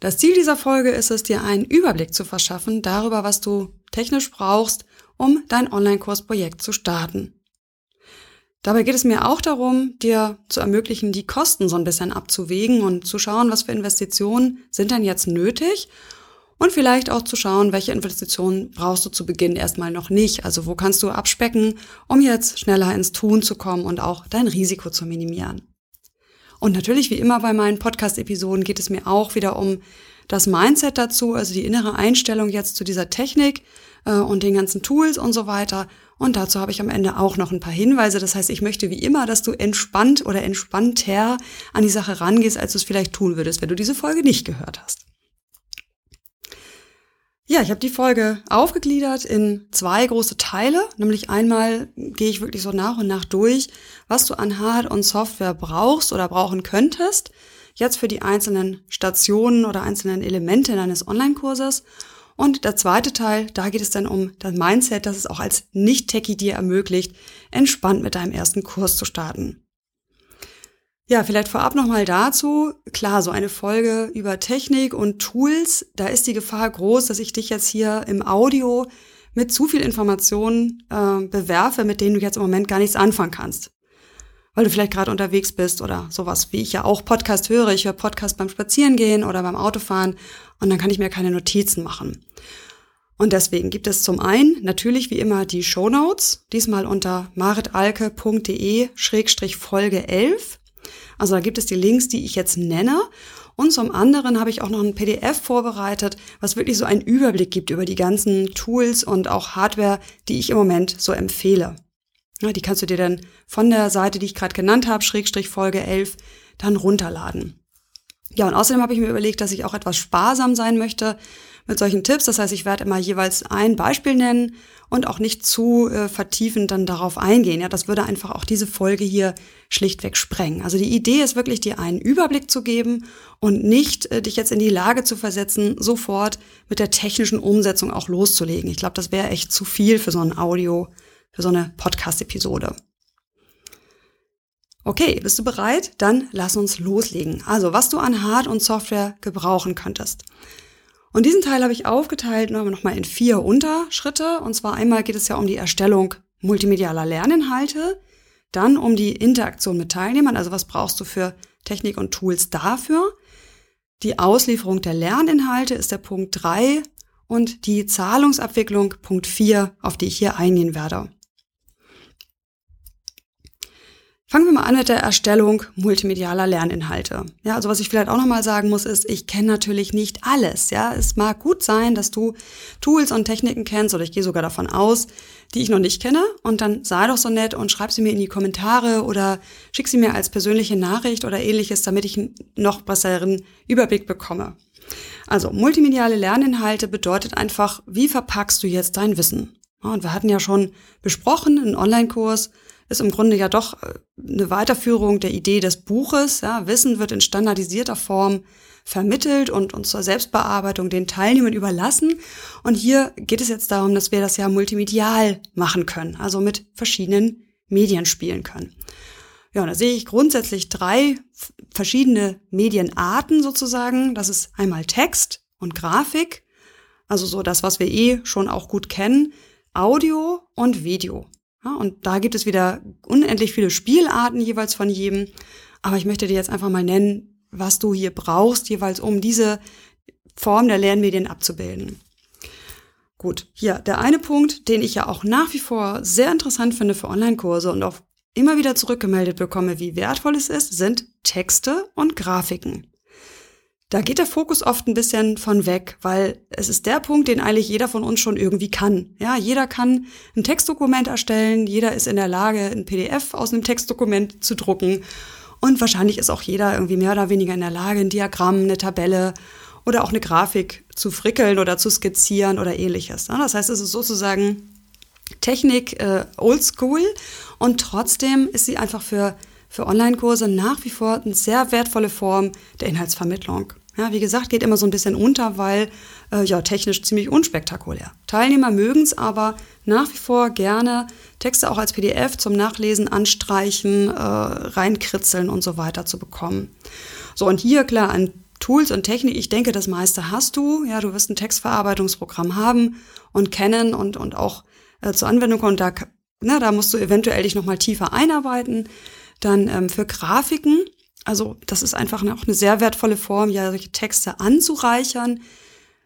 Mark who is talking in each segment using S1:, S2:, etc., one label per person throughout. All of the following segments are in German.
S1: Das Ziel dieser Folge ist es, dir einen Überblick zu verschaffen darüber, was du technisch brauchst, um dein Online-Kursprojekt zu starten. Dabei geht es mir auch darum, dir zu ermöglichen, die Kosten so ein bisschen abzuwägen und zu schauen, was für Investitionen sind denn jetzt nötig und vielleicht auch zu schauen, welche Investitionen brauchst du zu Beginn erstmal noch nicht. Also wo kannst du abspecken, um jetzt schneller ins Tun zu kommen und auch dein Risiko zu minimieren. Und natürlich, wie immer bei meinen Podcast-Episoden, geht es mir auch wieder um das Mindset dazu, also die innere Einstellung jetzt zu dieser Technik äh, und den ganzen Tools und so weiter. Und dazu habe ich am Ende auch noch ein paar Hinweise. Das heißt, ich möchte wie immer, dass du entspannt oder entspannter an die Sache rangehst, als du es vielleicht tun würdest, wenn du diese Folge nicht gehört hast. Ja, ich habe die Folge aufgegliedert in zwei große Teile. Nämlich einmal gehe ich wirklich so nach und nach durch, was du an Hard- und Software brauchst oder brauchen könntest. Jetzt für die einzelnen Stationen oder einzelnen Elemente deines Online-Kurses. Und der zweite Teil, da geht es dann um das Mindset, das es auch als Nicht-Techie dir ermöglicht, entspannt mit deinem ersten Kurs zu starten. Ja, vielleicht vorab nochmal dazu. Klar, so eine Folge über Technik und Tools, da ist die Gefahr groß, dass ich dich jetzt hier im Audio mit zu viel Informationen äh, bewerfe, mit denen du jetzt im Moment gar nichts anfangen kannst. Weil du vielleicht gerade unterwegs bist oder sowas, wie ich ja auch Podcast höre. Ich höre Podcast beim Spazierengehen oder beim Autofahren und dann kann ich mir keine Notizen machen. Und deswegen gibt es zum einen natürlich wie immer die Show Notes, diesmal unter maritalke.de-folge 11. Also da gibt es die Links, die ich jetzt nenne. Und zum anderen habe ich auch noch ein PDF vorbereitet, was wirklich so einen Überblick gibt über die ganzen Tools und auch Hardware, die ich im Moment so empfehle. Ja, die kannst du dir dann von der Seite, die ich gerade genannt habe, Schrägstrich Folge 11, dann runterladen. Ja, und außerdem habe ich mir überlegt, dass ich auch etwas sparsam sein möchte mit solchen Tipps. Das heißt, ich werde immer jeweils ein Beispiel nennen und auch nicht zu äh, vertiefend dann darauf eingehen. Ja, das würde einfach auch diese Folge hier schlichtweg sprengen. Also die Idee ist wirklich, dir einen Überblick zu geben und nicht äh, dich jetzt in die Lage zu versetzen, sofort mit der technischen Umsetzung auch loszulegen. Ich glaube, das wäre echt zu viel für so ein Audio, für so eine Podcast-Episode. Okay, bist du bereit? Dann lass uns loslegen. Also, was du an Hard- und Software gebrauchen könntest. Und diesen Teil habe ich aufgeteilt nochmal in vier Unterschritte. Und zwar einmal geht es ja um die Erstellung multimedialer Lerninhalte, dann um die Interaktion mit Teilnehmern, also was brauchst du für Technik und Tools dafür. Die Auslieferung der Lerninhalte ist der Punkt drei und die Zahlungsabwicklung Punkt vier, auf die ich hier eingehen werde. Fangen wir mal an mit der Erstellung multimedialer Lerninhalte. Ja, also was ich vielleicht auch nochmal sagen muss, ist, ich kenne natürlich nicht alles. Ja, es mag gut sein, dass du Tools und Techniken kennst oder ich gehe sogar davon aus, die ich noch nicht kenne. Und dann sei doch so nett und schreib sie mir in die Kommentare oder schick sie mir als persönliche Nachricht oder ähnliches, damit ich einen noch besseren Überblick bekomme. Also multimediale Lerninhalte bedeutet einfach, wie verpackst du jetzt dein Wissen? Und wir hatten ja schon besprochen, einen Online-Kurs ist im Grunde ja doch äh, eine Weiterführung der Idee des Buches. Ja, Wissen wird in standardisierter Form vermittelt und, und zur Selbstbearbeitung den Teilnehmern überlassen. Und hier geht es jetzt darum, dass wir das ja multimedial machen können, also mit verschiedenen Medien spielen können. Ja, da sehe ich grundsätzlich drei verschiedene Medienarten sozusagen. Das ist einmal Text und Grafik, also so das, was wir eh schon auch gut kennen, Audio und Video. Und da gibt es wieder unendlich viele Spielarten jeweils von jedem. Aber ich möchte dir jetzt einfach mal nennen, was du hier brauchst, jeweils um diese Form der Lernmedien abzubilden. Gut, hier der eine Punkt, den ich ja auch nach wie vor sehr interessant finde für Online-Kurse und auch immer wieder zurückgemeldet bekomme, wie wertvoll es ist, sind Texte und Grafiken. Da geht der Fokus oft ein bisschen von weg, weil es ist der Punkt, den eigentlich jeder von uns schon irgendwie kann. Ja, jeder kann ein Textdokument erstellen, jeder ist in der Lage, ein PDF aus einem Textdokument zu drucken. Und wahrscheinlich ist auch jeder irgendwie mehr oder weniger in der Lage, ein Diagramm, eine Tabelle oder auch eine Grafik zu frickeln oder zu skizzieren oder ähnliches. Das heißt, es ist sozusagen Technik äh, oldschool und trotzdem ist sie einfach für, für Online-Kurse nach wie vor eine sehr wertvolle Form der Inhaltsvermittlung. Ja, wie gesagt, geht immer so ein bisschen unter, weil äh, ja technisch ziemlich unspektakulär. Teilnehmer mögen es aber nach wie vor gerne Texte auch als PDF zum Nachlesen, anstreichen, äh, reinkritzeln und so weiter zu bekommen. So, und hier klar an Tools und Technik, ich denke, das meiste hast du. Ja, du wirst ein Textverarbeitungsprogramm haben und kennen und, und auch äh, zur Anwendung kommen. Da, ne, da musst du eventuell dich nochmal tiefer einarbeiten. Dann ähm, für Grafiken, also das ist einfach auch eine sehr wertvolle Form, ja, solche Texte anzureichern,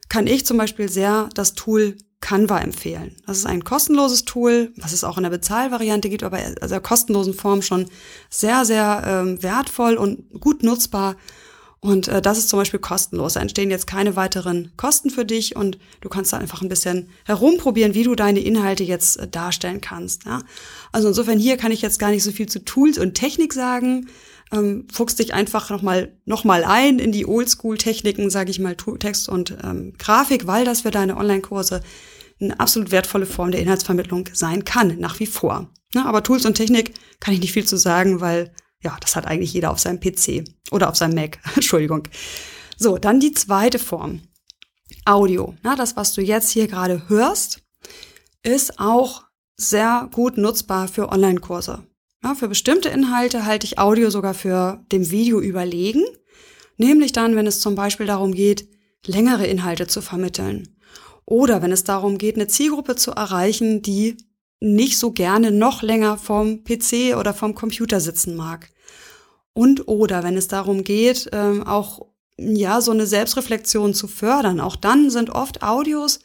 S1: kann ich zum Beispiel sehr das Tool Canva empfehlen. Das ist ein kostenloses Tool, was es auch in der Bezahlvariante gibt, aber in der kostenlosen Form schon sehr, sehr ähm, wertvoll und gut nutzbar. Und äh, das ist zum Beispiel kostenlos. Da entstehen jetzt keine weiteren Kosten für dich und du kannst da einfach ein bisschen herumprobieren, wie du deine Inhalte jetzt äh, darstellen kannst. Ja? Also insofern hier kann ich jetzt gar nicht so viel zu Tools und Technik sagen. Ähm, fuchst dich einfach nochmal noch mal ein in die Oldschool-Techniken, sage ich mal, Text und ähm, Grafik, weil das für deine Online-Kurse eine absolut wertvolle Form der Inhaltsvermittlung sein kann, nach wie vor. Ja, aber Tools und Technik kann ich nicht viel zu sagen, weil ja, das hat eigentlich jeder auf seinem PC oder auf seinem Mac. Entschuldigung. So, dann die zweite Form. Audio. Ja, das, was du jetzt hier gerade hörst, ist auch sehr gut nutzbar für Online-Kurse. Ja, für bestimmte Inhalte halte ich Audio sogar für dem Video überlegen. Nämlich dann, wenn es zum Beispiel darum geht, längere Inhalte zu vermitteln. Oder wenn es darum geht, eine Zielgruppe zu erreichen, die nicht so gerne noch länger vom PC oder vom Computer sitzen mag. Und oder wenn es darum geht, ähm, auch ja so eine Selbstreflexion zu fördern, auch dann sind oft Audios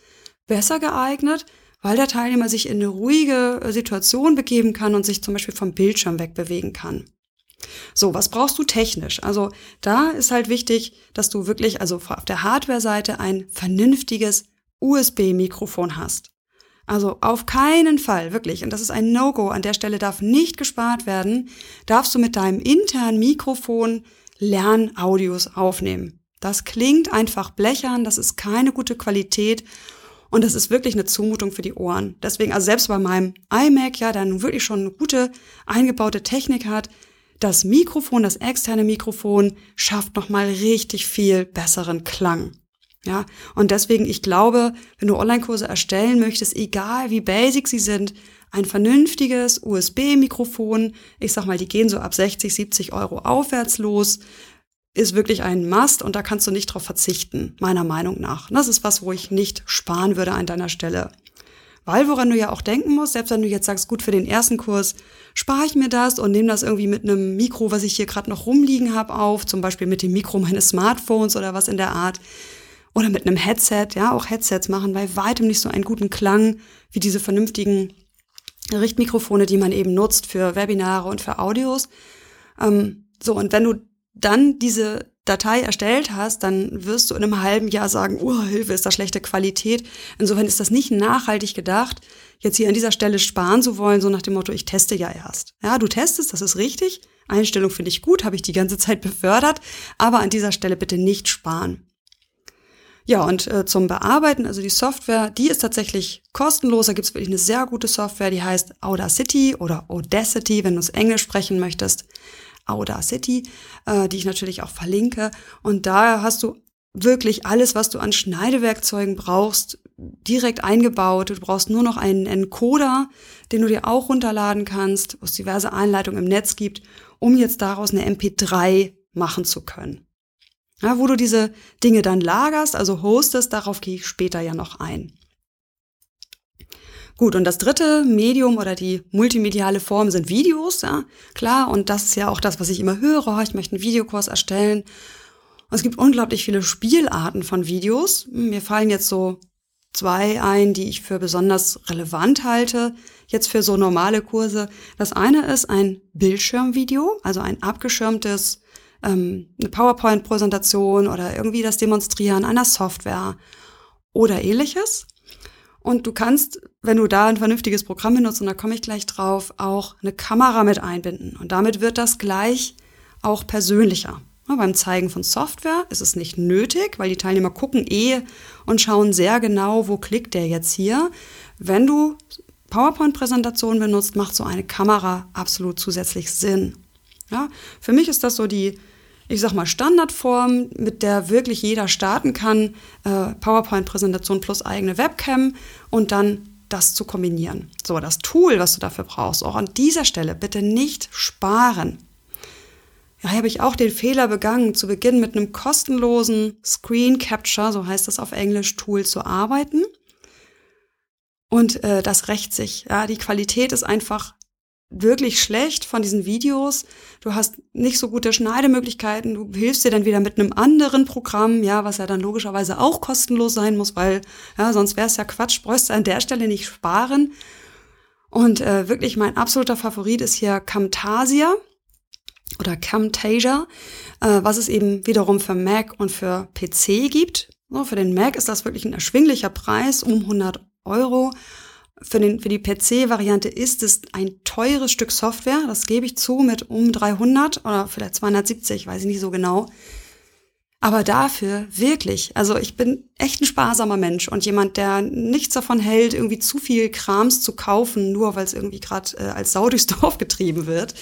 S1: besser geeignet, weil der Teilnehmer sich in eine ruhige äh, Situation begeben kann und sich zum Beispiel vom Bildschirm wegbewegen kann. So, was brauchst du technisch? Also da ist halt wichtig, dass du wirklich, also auf der Hardware-Seite ein vernünftiges USB-Mikrofon hast. Also auf keinen Fall, wirklich, und das ist ein No-Go, an der Stelle darf nicht gespart werden, darfst du mit deinem internen Mikrofon Lernaudios aufnehmen. Das klingt einfach blechern, das ist keine gute Qualität und das ist wirklich eine Zumutung für die Ohren. Deswegen, also selbst bei meinem iMac, ja, der nun wirklich schon eine gute eingebaute Technik hat, das Mikrofon, das externe Mikrofon schafft nochmal richtig viel besseren Klang. Ja, und deswegen, ich glaube, wenn du Online-Kurse erstellen möchtest, egal wie basic sie sind, ein vernünftiges USB-Mikrofon, ich sag mal, die gehen so ab 60, 70 Euro aufwärts los, ist wirklich ein Must und da kannst du nicht drauf verzichten, meiner Meinung nach. Das ist was, wo ich nicht sparen würde an deiner Stelle. Weil woran du ja auch denken musst, selbst wenn du jetzt sagst, gut, für den ersten Kurs spare ich mir das und nehme das irgendwie mit einem Mikro, was ich hier gerade noch rumliegen habe, auf, zum Beispiel mit dem Mikro meines Smartphones oder was in der Art oder mit einem Headset, ja, auch Headsets machen bei weitem nicht so einen guten Klang wie diese vernünftigen Richtmikrofone, die man eben nutzt für Webinare und für Audios. Ähm, so, und wenn du dann diese Datei erstellt hast, dann wirst du in einem halben Jahr sagen, oh, Hilfe, ist da schlechte Qualität. Insofern ist das nicht nachhaltig gedacht, jetzt hier an dieser Stelle sparen zu wollen, so nach dem Motto, ich teste ja erst. Ja, du testest, das ist richtig. Einstellung finde ich gut, habe ich die ganze Zeit befördert, aber an dieser Stelle bitte nicht sparen. Ja, und äh, zum Bearbeiten, also die Software, die ist tatsächlich kostenlos. Da gibt's wirklich eine sehr gute Software, die heißt Audacity oder Audacity, wenn du es Englisch sprechen möchtest. Audacity, äh, die ich natürlich auch verlinke. Und da hast du wirklich alles, was du an Schneidewerkzeugen brauchst, direkt eingebaut. Du brauchst nur noch einen Encoder, den du dir auch runterladen kannst, wo es diverse Einleitungen im Netz gibt, um jetzt daraus eine MP3 machen zu können. Ja, wo du diese Dinge dann lagerst, also hostest, darauf gehe ich später ja noch ein. Gut, und das dritte Medium oder die multimediale Form sind Videos, ja, klar, und das ist ja auch das, was ich immer höre, ich möchte einen Videokurs erstellen. Und es gibt unglaublich viele Spielarten von Videos. Mir fallen jetzt so zwei ein, die ich für besonders relevant halte, jetzt für so normale Kurse. Das eine ist ein Bildschirmvideo, also ein abgeschirmtes ähm, eine PowerPoint-Präsentation oder irgendwie das Demonstrieren einer Software oder ähnliches. Und du kannst, wenn du da ein vernünftiges Programm benutzt, und da komme ich gleich drauf, auch eine Kamera mit einbinden. Und damit wird das gleich auch persönlicher. Ja, beim Zeigen von Software ist es nicht nötig, weil die Teilnehmer gucken eh und schauen sehr genau, wo klickt der jetzt hier. Wenn du PowerPoint-Präsentationen benutzt, macht so eine Kamera absolut zusätzlich Sinn. Ja, für mich ist das so die, ich sag mal, Standardform, mit der wirklich jeder starten kann. Äh, PowerPoint-Präsentation plus eigene Webcam und dann das zu kombinieren. So, das Tool, was du dafür brauchst, auch an dieser Stelle bitte nicht sparen. Ja, habe ich auch den Fehler begangen, zu Beginn mit einem kostenlosen Screen Capture, so heißt das auf Englisch, Tool zu arbeiten. Und äh, das rächt sich. Ja, die Qualität ist einfach wirklich schlecht von diesen Videos. Du hast nicht so gute Schneidemöglichkeiten. Du hilfst dir dann wieder mit einem anderen Programm, ja, was ja dann logischerweise auch kostenlos sein muss, weil ja, sonst wäre es ja Quatsch, bräuchst du an der Stelle nicht sparen. Und äh, wirklich mein absoluter Favorit ist hier Camtasia oder Camtasia, äh, was es eben wiederum für Mac und für PC gibt. So, für den Mac ist das wirklich ein erschwinglicher Preis um 100 Euro. Für, den, für die PC-Variante ist es ein teures Stück Software, das gebe ich zu, mit um 300 oder vielleicht 270, weiß ich nicht so genau. Aber dafür wirklich, also ich bin echt ein sparsamer Mensch und jemand, der nichts davon hält, irgendwie zu viel Krams zu kaufen, nur weil es irgendwie gerade äh, als Sau durchs Dorf getrieben wird.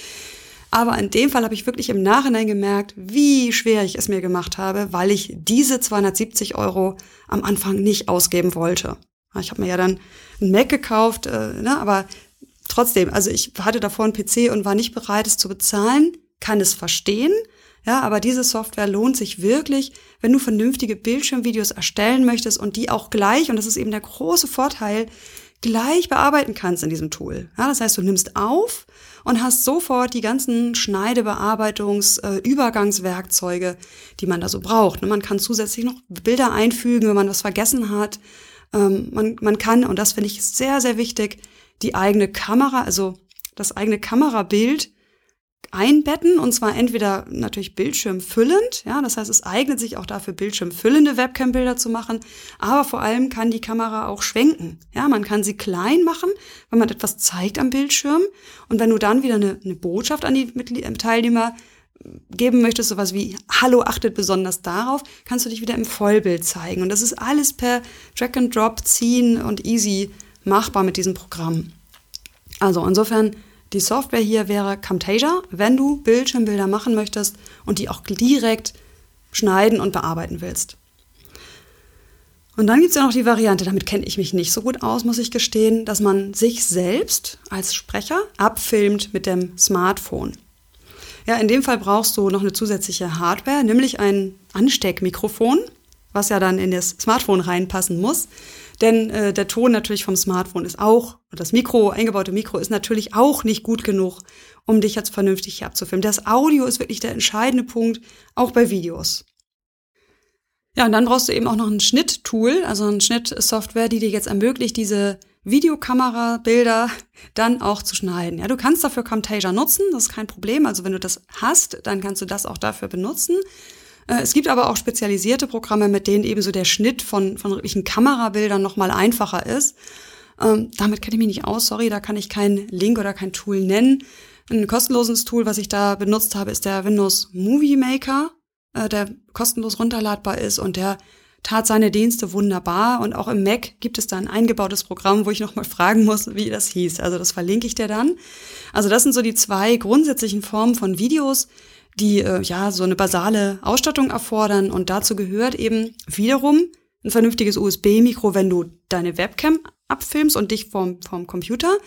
S1: Aber in dem Fall habe ich wirklich im Nachhinein gemerkt, wie schwer ich es mir gemacht habe, weil ich diese 270 Euro am Anfang nicht ausgeben wollte. Ich habe mir ja dann einen Mac gekauft, äh, ne, aber trotzdem, also ich hatte davor einen PC und war nicht bereit, es zu bezahlen, kann es verstehen. Ja, aber diese Software lohnt sich wirklich, wenn du vernünftige Bildschirmvideos erstellen möchtest und die auch gleich, und das ist eben der große Vorteil, gleich bearbeiten kannst in diesem Tool. Ja, das heißt, du nimmst auf und hast sofort die ganzen Schneidebearbeitungs-, äh, Übergangswerkzeuge, die man da so braucht. Man kann zusätzlich noch Bilder einfügen, wenn man was vergessen hat. Ähm, man, man kann, und das finde ich sehr, sehr wichtig, die eigene Kamera, also das eigene Kamerabild einbetten und zwar entweder natürlich bildschirmfüllend, ja, das heißt, es eignet sich auch dafür, bildschirmfüllende Webcam-Bilder zu machen, aber vor allem kann die Kamera auch schwenken, ja, man kann sie klein machen, wenn man etwas zeigt am Bildschirm und wenn du dann wieder eine, eine Botschaft an die Teilnehmer geben möchtest, sowas wie Hallo, achtet besonders darauf, kannst du dich wieder im Vollbild zeigen. Und das ist alles per Drag and Drop ziehen und easy machbar mit diesem Programm. Also insofern, die Software hier wäre Camtasia, wenn du Bildschirmbilder machen möchtest und die auch direkt schneiden und bearbeiten willst. Und dann gibt es ja noch die Variante, damit kenne ich mich nicht so gut aus, muss ich gestehen, dass man sich selbst als Sprecher abfilmt mit dem Smartphone. Ja, in dem Fall brauchst du noch eine zusätzliche Hardware, nämlich ein Ansteckmikrofon, was ja dann in das Smartphone reinpassen muss. Denn äh, der Ton natürlich vom Smartphone ist auch, das Mikro, eingebaute Mikro ist natürlich auch nicht gut genug, um dich jetzt vernünftig hier abzufilmen. Das Audio ist wirklich der entscheidende Punkt, auch bei Videos. Ja, und dann brauchst du eben auch noch ein Schnitttool, also eine Schnittsoftware, die dir jetzt ermöglicht, diese Videokamerabilder dann auch zu schneiden. Ja, du kannst dafür Camtasia nutzen, das ist kein Problem. Also wenn du das hast, dann kannst du das auch dafür benutzen. Äh, es gibt aber auch spezialisierte Programme, mit denen eben so der Schnitt von, von wirklichen Kamerabildern nochmal einfacher ist. Ähm, damit kenne ich mich nicht aus, sorry, da kann ich keinen Link oder kein Tool nennen. Ein kostenloses Tool, was ich da benutzt habe, ist der Windows Movie Maker, äh, der kostenlos runterladbar ist und der tat seine Dienste wunderbar und auch im Mac gibt es da ein eingebautes Programm, wo ich nochmal fragen muss, wie das hieß. Also das verlinke ich dir dann. Also das sind so die zwei grundsätzlichen Formen von Videos, die äh, ja so eine basale Ausstattung erfordern und dazu gehört eben wiederum ein vernünftiges USB-Mikro, wenn du deine Webcam abfilmst und dich vom, vom Computer.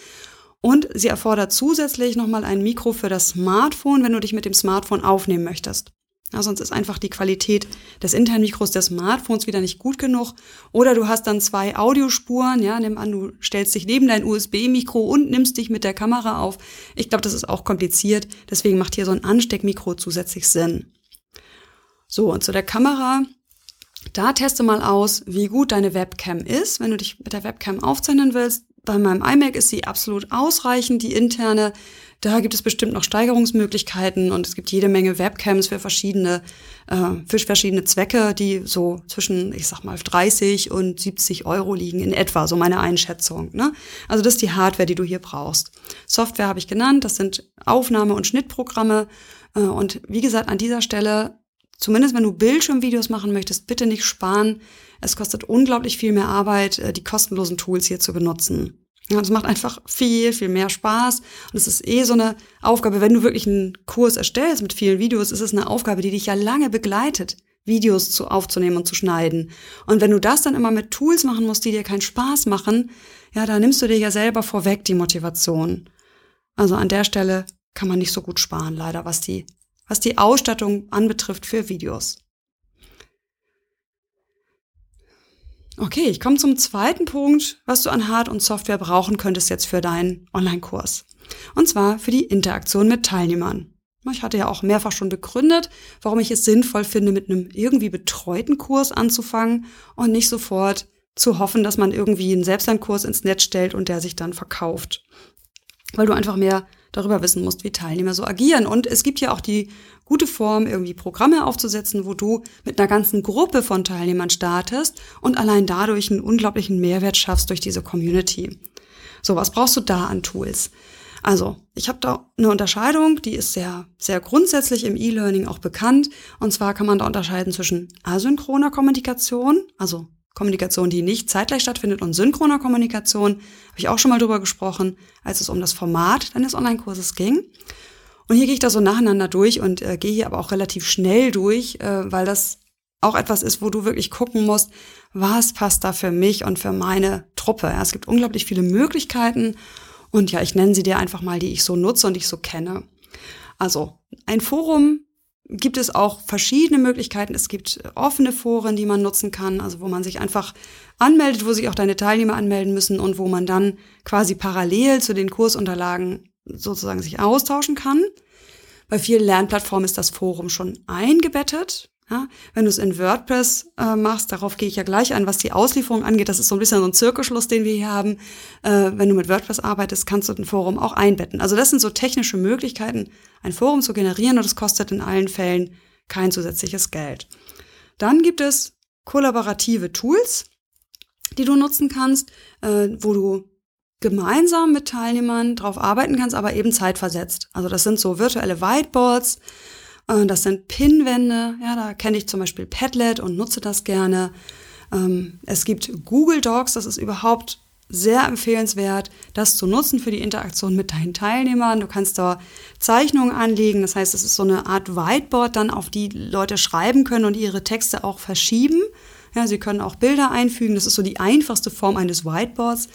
S1: Und sie erfordert zusätzlich nochmal ein Mikro für das Smartphone, wenn du dich mit dem Smartphone aufnehmen möchtest. Ja, sonst ist einfach die Qualität des internen Mikros des Smartphones wieder nicht gut genug. Oder du hast dann zwei Audiospuren, ja, nimm an, du stellst dich neben dein USB-Mikro und nimmst dich mit der Kamera auf. Ich glaube, das ist auch kompliziert, deswegen macht hier so ein Ansteckmikro zusätzlich Sinn. So, und zu der Kamera, da teste mal aus, wie gut deine Webcam ist, wenn du dich mit der Webcam aufzeichnen willst. Bei meinem iMac ist sie absolut ausreichend, die interne Da gibt es bestimmt noch Steigerungsmöglichkeiten und es gibt jede Menge Webcams für verschiedene, äh, für verschiedene Zwecke, die so zwischen, ich sag mal, 30 und 70 Euro liegen in etwa, so meine Einschätzung. Ne? Also das ist die Hardware, die du hier brauchst. Software habe ich genannt, das sind Aufnahme- und Schnittprogramme. Äh, und wie gesagt, an dieser Stelle, zumindest wenn du Bildschirmvideos machen möchtest, bitte nicht sparen. Es kostet unglaublich viel mehr Arbeit, äh, die kostenlosen Tools hier zu benutzen. Ja, es macht einfach viel, viel mehr Spaß. Und es ist eh so eine Aufgabe, wenn du wirklich einen Kurs erstellst mit vielen Videos, ist es eine Aufgabe, die dich ja lange begleitet, Videos zu, aufzunehmen und zu schneiden. Und wenn du das dann immer mit Tools machen musst, die dir keinen Spaß machen, ja, da nimmst du dir ja selber vorweg die Motivation. Also an der Stelle kann man nicht so gut sparen, leider, was die, was die Ausstattung anbetrifft für Videos. Okay, ich komme zum zweiten Punkt, was du an Hard- und Software brauchen könntest jetzt für deinen Online-Kurs. Und zwar für die Interaktion mit Teilnehmern. Ich hatte ja auch mehrfach schon begründet, warum ich es sinnvoll finde, mit einem irgendwie betreuten Kurs anzufangen und nicht sofort zu hoffen, dass man irgendwie einen Selbstlernkurs ins Netz stellt und der sich dann verkauft. Weil du einfach mehr darüber wissen musst, wie Teilnehmer so agieren. Und es gibt ja auch die gute Form, irgendwie Programme aufzusetzen, wo du mit einer ganzen Gruppe von Teilnehmern startest und allein dadurch einen unglaublichen Mehrwert schaffst durch diese Community. So, was brauchst du da an Tools? Also, ich habe da eine Unterscheidung, die ist sehr, sehr grundsätzlich im E-Learning auch bekannt. Und zwar kann man da unterscheiden zwischen asynchroner Kommunikation, also Kommunikation, die nicht zeitgleich stattfindet und synchroner Kommunikation, habe ich auch schon mal drüber gesprochen, als es um das Format deines Online-Kurses ging. Und hier gehe ich da so nacheinander durch und äh, gehe hier aber auch relativ schnell durch, äh, weil das auch etwas ist, wo du wirklich gucken musst, was passt da für mich und für meine Truppe. Ja, es gibt unglaublich viele Möglichkeiten und ja, ich nenne sie dir einfach mal, die ich so nutze und ich so kenne. Also ein Forum gibt es auch verschiedene Möglichkeiten. Es gibt offene Foren, die man nutzen kann, also wo man sich einfach anmeldet, wo sich auch deine Teilnehmer anmelden müssen und wo man dann quasi parallel zu den Kursunterlagen sozusagen sich austauschen kann. Bei vielen Lernplattformen ist das Forum schon eingebettet. Ja, wenn du es in WordPress äh, machst, darauf gehe ich ja gleich ein, was die Auslieferung angeht, das ist so ein bisschen so ein Zirkelschluss, den wir hier haben. Äh, wenn du mit WordPress arbeitest, kannst du ein Forum auch einbetten. Also das sind so technische Möglichkeiten, ein Forum zu generieren und es kostet in allen Fällen kein zusätzliches Geld. Dann gibt es kollaborative Tools, die du nutzen kannst, äh, wo du gemeinsam mit Teilnehmern drauf arbeiten kannst, aber eben zeitversetzt. Also das sind so virtuelle Whiteboards, äh, das sind Pinwände, ja, da kenne ich zum Beispiel Padlet und nutze das gerne. Ähm, es gibt Google Docs, das ist überhaupt sehr empfehlenswert, das zu nutzen für die Interaktion mit deinen Teilnehmern. Du kannst da Zeichnungen anlegen, das heißt, es ist so eine Art Whiteboard dann, auf die Leute schreiben können und ihre Texte auch verschieben. Ja, sie können auch Bilder einfügen, das ist so die einfachste Form eines Whiteboards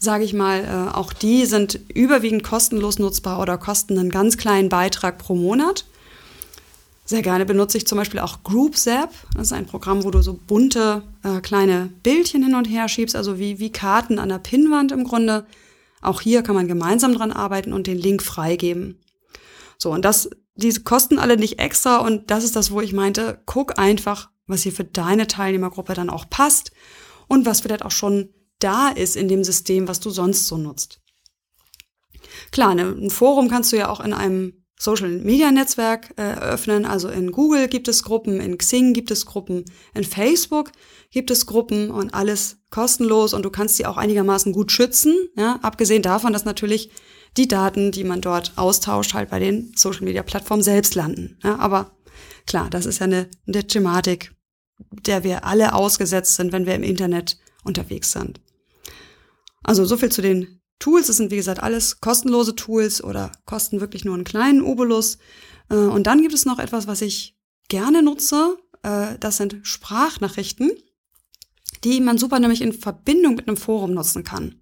S1: sage ich mal, äh, auch die sind überwiegend kostenlos nutzbar oder kosten einen ganz kleinen Beitrag pro Monat. Sehr gerne benutze ich zum Beispiel auch GroupZap. Das ist ein Programm, wo du so bunte äh, kleine Bildchen hin und her schiebst, also wie, wie Karten an der Pinnwand im Grunde. Auch hier kann man gemeinsam dran arbeiten und den Link freigeben. So, und das, diese kosten alle nicht extra und das ist das, wo ich meinte, guck einfach, was hier für deine Teilnehmergruppe dann auch passt und was vielleicht auch schon da ist in dem System, was du sonst so nutzt. Klar, ne, ein Forum kannst du ja auch in einem Social-Media-Netzwerk äh, eröffnen. Also in Google gibt es Gruppen, in Xing gibt es Gruppen, in Facebook gibt es Gruppen und alles kostenlos und du kannst sie auch einigermaßen gut schützen. Ja? Abgesehen davon, dass natürlich die Daten, die man dort austauscht, halt bei den Social-Media-Plattformen selbst landen. Ja? Aber klar, das ist ja eine, eine Thematik, der wir alle ausgesetzt sind, wenn wir im Internet unterwegs sind. Also so viel zu den Tools. Das sind, wie gesagt, alles kostenlose Tools oder kosten wirklich nur einen kleinen Obolus. Äh, und dann gibt es noch etwas, was ich gerne nutze. Äh, das sind Sprachnachrichten, die man super nämlich in Verbindung mit einem Forum nutzen kann.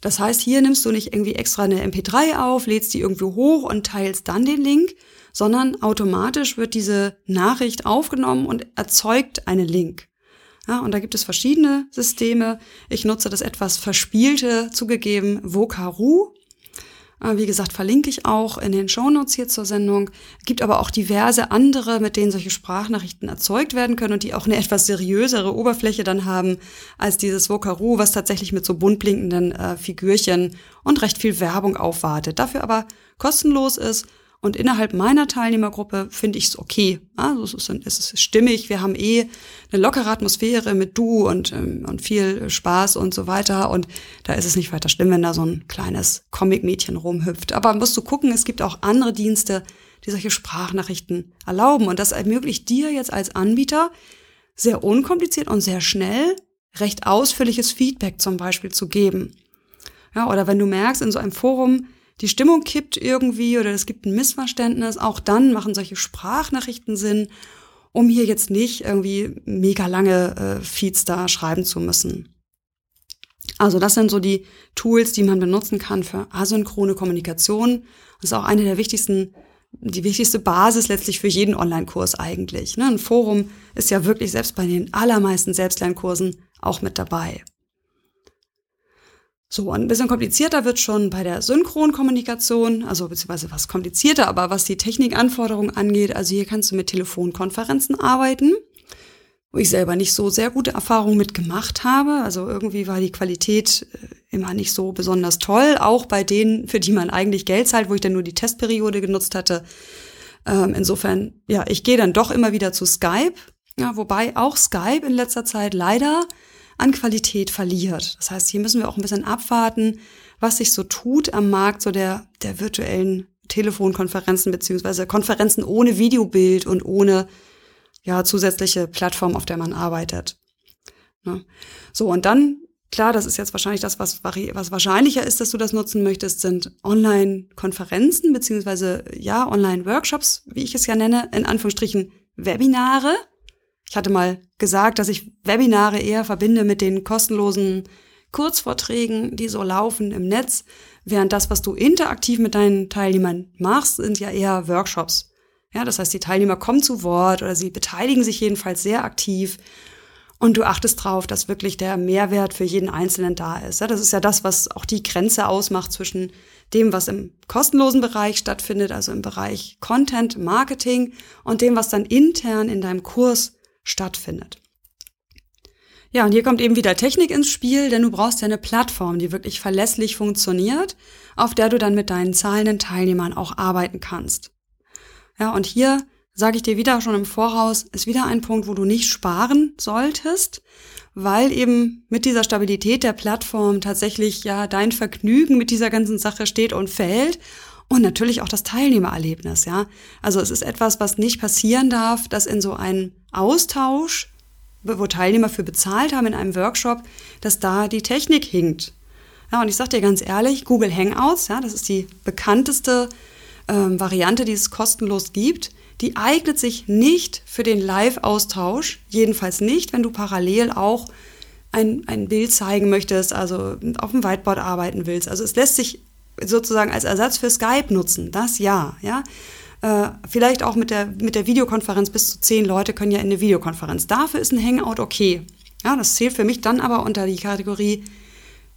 S1: Das heißt, hier nimmst du nicht irgendwie extra eine MP3 auf, lädst die irgendwo hoch und teilst dann den Link, sondern automatisch wird diese Nachricht aufgenommen und erzeugt einen Link. Ja, und da gibt es verschiedene Systeme. Ich nutze das etwas verspielte, zugegeben, Vokaru. Äh, wie gesagt, verlinke ich auch in den Shownotes hier zur Sendung. Gibt aber auch diverse andere, mit denen solche Sprachnachrichten erzeugt werden können und die auch eine etwas seriösere Oberfläche dann haben als dieses Vocaroo, was tatsächlich mit so bunt blinkenden äh, Figürchen und recht viel Werbung aufwartet. Dafür aber kostenlos ist und innerhalb meiner Teilnehmergruppe finde ich es okay. Also es ist, es ist stimmig. Wir haben eh eine lockere Atmosphäre mit Du und, ähm, und viel Spaß und so weiter. Und da ist es nicht weiter schlimm, wenn da so ein kleines Comic-Mädchen rumhüpft. Aber musst du gucken, es gibt auch andere Dienste, die solche Sprachnachrichten erlauben. Und das ermöglicht dir jetzt als Anbieter sehr unkompliziert und sehr schnell recht ausführliches Feedback zum Beispiel zu geben. Ja, oder wenn du merkst, in so einem Forum, die Stimmung kippt irgendwie oder es gibt ein Missverständnis, auch dann machen solche Sprachnachrichten Sinn, um hier jetzt nicht irgendwie mega lange äh, Feeds da schreiben zu müssen. Also das sind so die Tools, die man benutzen kann für asynchrone Kommunikation. Das ist auch eine der wichtigsten, die wichtigste Basis letztlich für jeden Online-Kurs eigentlich. Ne? Ein Forum ist ja wirklich selbst bei den allermeisten Selbstlernkursen auch mit dabei. So, ein bisschen komplizierter wird schon bei der Synchronkommunikation, also beziehungsweise was komplizierter, aber was die Technikanforderungen angeht, also hier kannst du mit Telefonkonferenzen arbeiten, wo ich selber nicht so sehr gute Erfahrungen mit gemacht habe. Also irgendwie war die Qualität äh, immer nicht so besonders toll, auch bei denen, für die man eigentlich Geld zahlt, wo ich dann nur die Testperiode genutzt hatte. Ähm, insofern, ja, ich gehe dann doch immer wieder zu Skype, ja, wobei auch Skype in letzter Zeit leider an Qualität verliert. Das heißt, hier müssen wir auch ein bisschen abwarten, was sich so tut am Markt so der, der virtuellen Telefonkonferenzen beziehungsweise Konferenzen ohne Videobild und ohne ja, zusätzliche Plattform, auf der man arbeitet. Ne? So, und dann, klar, das ist jetzt wahrscheinlich das, was, was wahrscheinlicher ist, dass du das nutzen möchtest, sind Online-Konferenzen beziehungsweise ja, Online-Workshops, wie ich es ja nenne, in Anführungsstrichen Webinare. Ich hatte mal gesagt, dass ich Webinare eher verbinde mit den kostenlosen Kurzvorträgen, die so laufen im Netz, während das, was du interaktiv mit deinen Teilnehmern machst, sind ja eher Workshops. Ja, das heißt, die Teilnehmer kommen zu Wort oder sie beteiligen sich jedenfalls sehr aktiv und du achtest drauf, dass wirklich der Mehrwert für jeden Einzelnen da ist. Ja, das ist ja das, was auch die Grenze ausmacht zwischen dem, was im kostenlosen Bereich stattfindet, also im Bereich Content, Marketing und dem, was dann intern in deinem Kurs stattfindet. Ja, und hier kommt eben wieder Technik ins Spiel, denn du brauchst ja eine Plattform, die wirklich verlässlich funktioniert, auf der du dann mit deinen zahlenden Teilnehmern auch arbeiten kannst. Ja, und hier sage ich dir wieder schon im Voraus, ist wieder ein Punkt, wo du nicht sparen solltest, weil eben mit dieser Stabilität der Plattform tatsächlich ja dein Vergnügen mit dieser ganzen Sache steht und fällt und natürlich auch das Teilnehmererlebnis, ja. Also es ist etwas, was nicht passieren darf, dass in so einem Austausch, wo Teilnehmer für bezahlt haben in einem Workshop, dass da die Technik hinkt. Ja, und ich sag dir ganz ehrlich, Google Hangouts, ja, das ist die bekannteste ähm, Variante, die es kostenlos gibt, die eignet sich nicht für den Live-Austausch, jedenfalls nicht, wenn du parallel auch ein, ein Bild zeigen möchtest, also auf dem Whiteboard arbeiten willst. Also es lässt sich sozusagen als Ersatz für Skype nutzen. Das ja, ja. Äh, vielleicht auch mit der, mit der Videokonferenz bis zu zehn Leute können ja in eine Videokonferenz. Dafür ist ein Hangout okay. Ja, das zählt für mich dann aber unter die Kategorie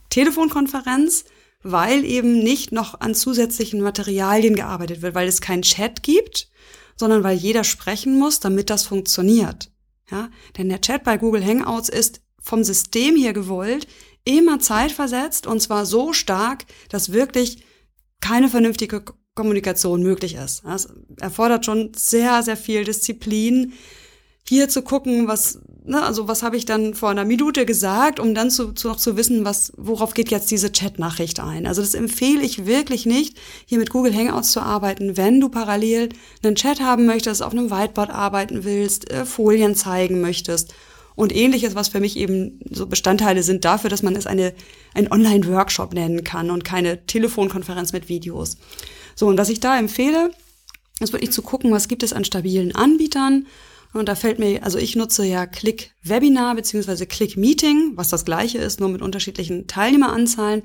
S1: Telefonkonferenz, weil eben nicht noch an zusätzlichen Materialien gearbeitet wird, weil es keinen Chat gibt, sondern weil jeder sprechen muss, damit das funktioniert. Ja, denn der Chat bei Google Hangouts ist vom System hier gewollt, immer zeitversetzt und zwar so stark, dass wirklich keine vernünftige Kommunikation möglich ist. Das erfordert schon sehr, sehr viel Disziplin, hier zu gucken, was, ne, also was habe ich dann vor einer Minute gesagt, um dann zu, zu noch zu wissen, was, worauf geht jetzt diese Chat-Nachricht ein. Also das empfehle ich wirklich nicht, hier mit Google Hangouts zu arbeiten, wenn du parallel einen Chat haben möchtest, auf einem Whiteboard arbeiten willst, äh, Folien zeigen möchtest und ähnliches, was für mich eben so Bestandteile sind dafür, dass man es eine, ein Online-Workshop nennen kann und keine Telefonkonferenz mit Videos. So, und was ich da empfehle, ist wirklich zu gucken, was gibt es an stabilen Anbietern. Und da fällt mir, also ich nutze ja Click Webinar beziehungsweise Click Meeting, was das gleiche ist, nur mit unterschiedlichen Teilnehmeranzahlen.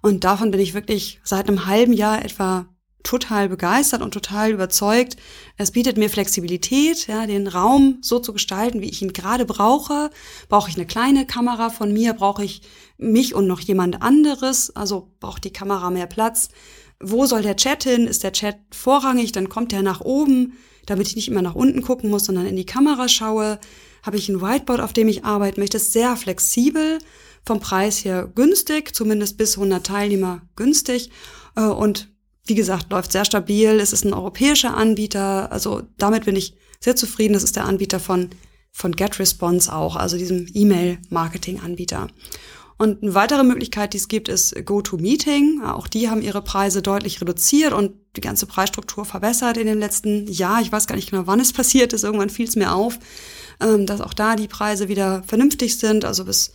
S1: Und davon bin ich wirklich seit einem halben Jahr etwa total begeistert und total überzeugt. Es bietet mir Flexibilität, ja, den Raum so zu gestalten, wie ich ihn gerade brauche. Brauche ich eine kleine Kamera von mir? Brauche ich mich und noch jemand anderes? Also braucht die Kamera mehr Platz? wo soll der Chat hin? Ist der Chat vorrangig? Dann kommt der nach oben, damit ich nicht immer nach unten gucken muss, sondern in die Kamera schaue. Habe ich ein Whiteboard, auf dem ich arbeiten möchte? ist sehr flexibel, vom Preis her günstig, zumindest bis 100 Teilnehmer günstig. Äh, und wie gesagt, läuft sehr stabil. Es ist ein europäischer Anbieter. Also damit bin ich sehr zufrieden. Das ist der Anbieter von, von GetResponse auch, also diesem E-Mail-Marketing-Anbieter. Und eine weitere Möglichkeit, die es gibt, ist GoToMeeting. Auch die haben ihre Preise deutlich reduziert und die ganze Preisstruktur verbessert in dem letzten Jahr. Ich weiß gar nicht genau, wann es passiert ist. Irgendwann fiel es mir auf, ähm, dass auch da die Preise wieder vernünftig sind. Also bis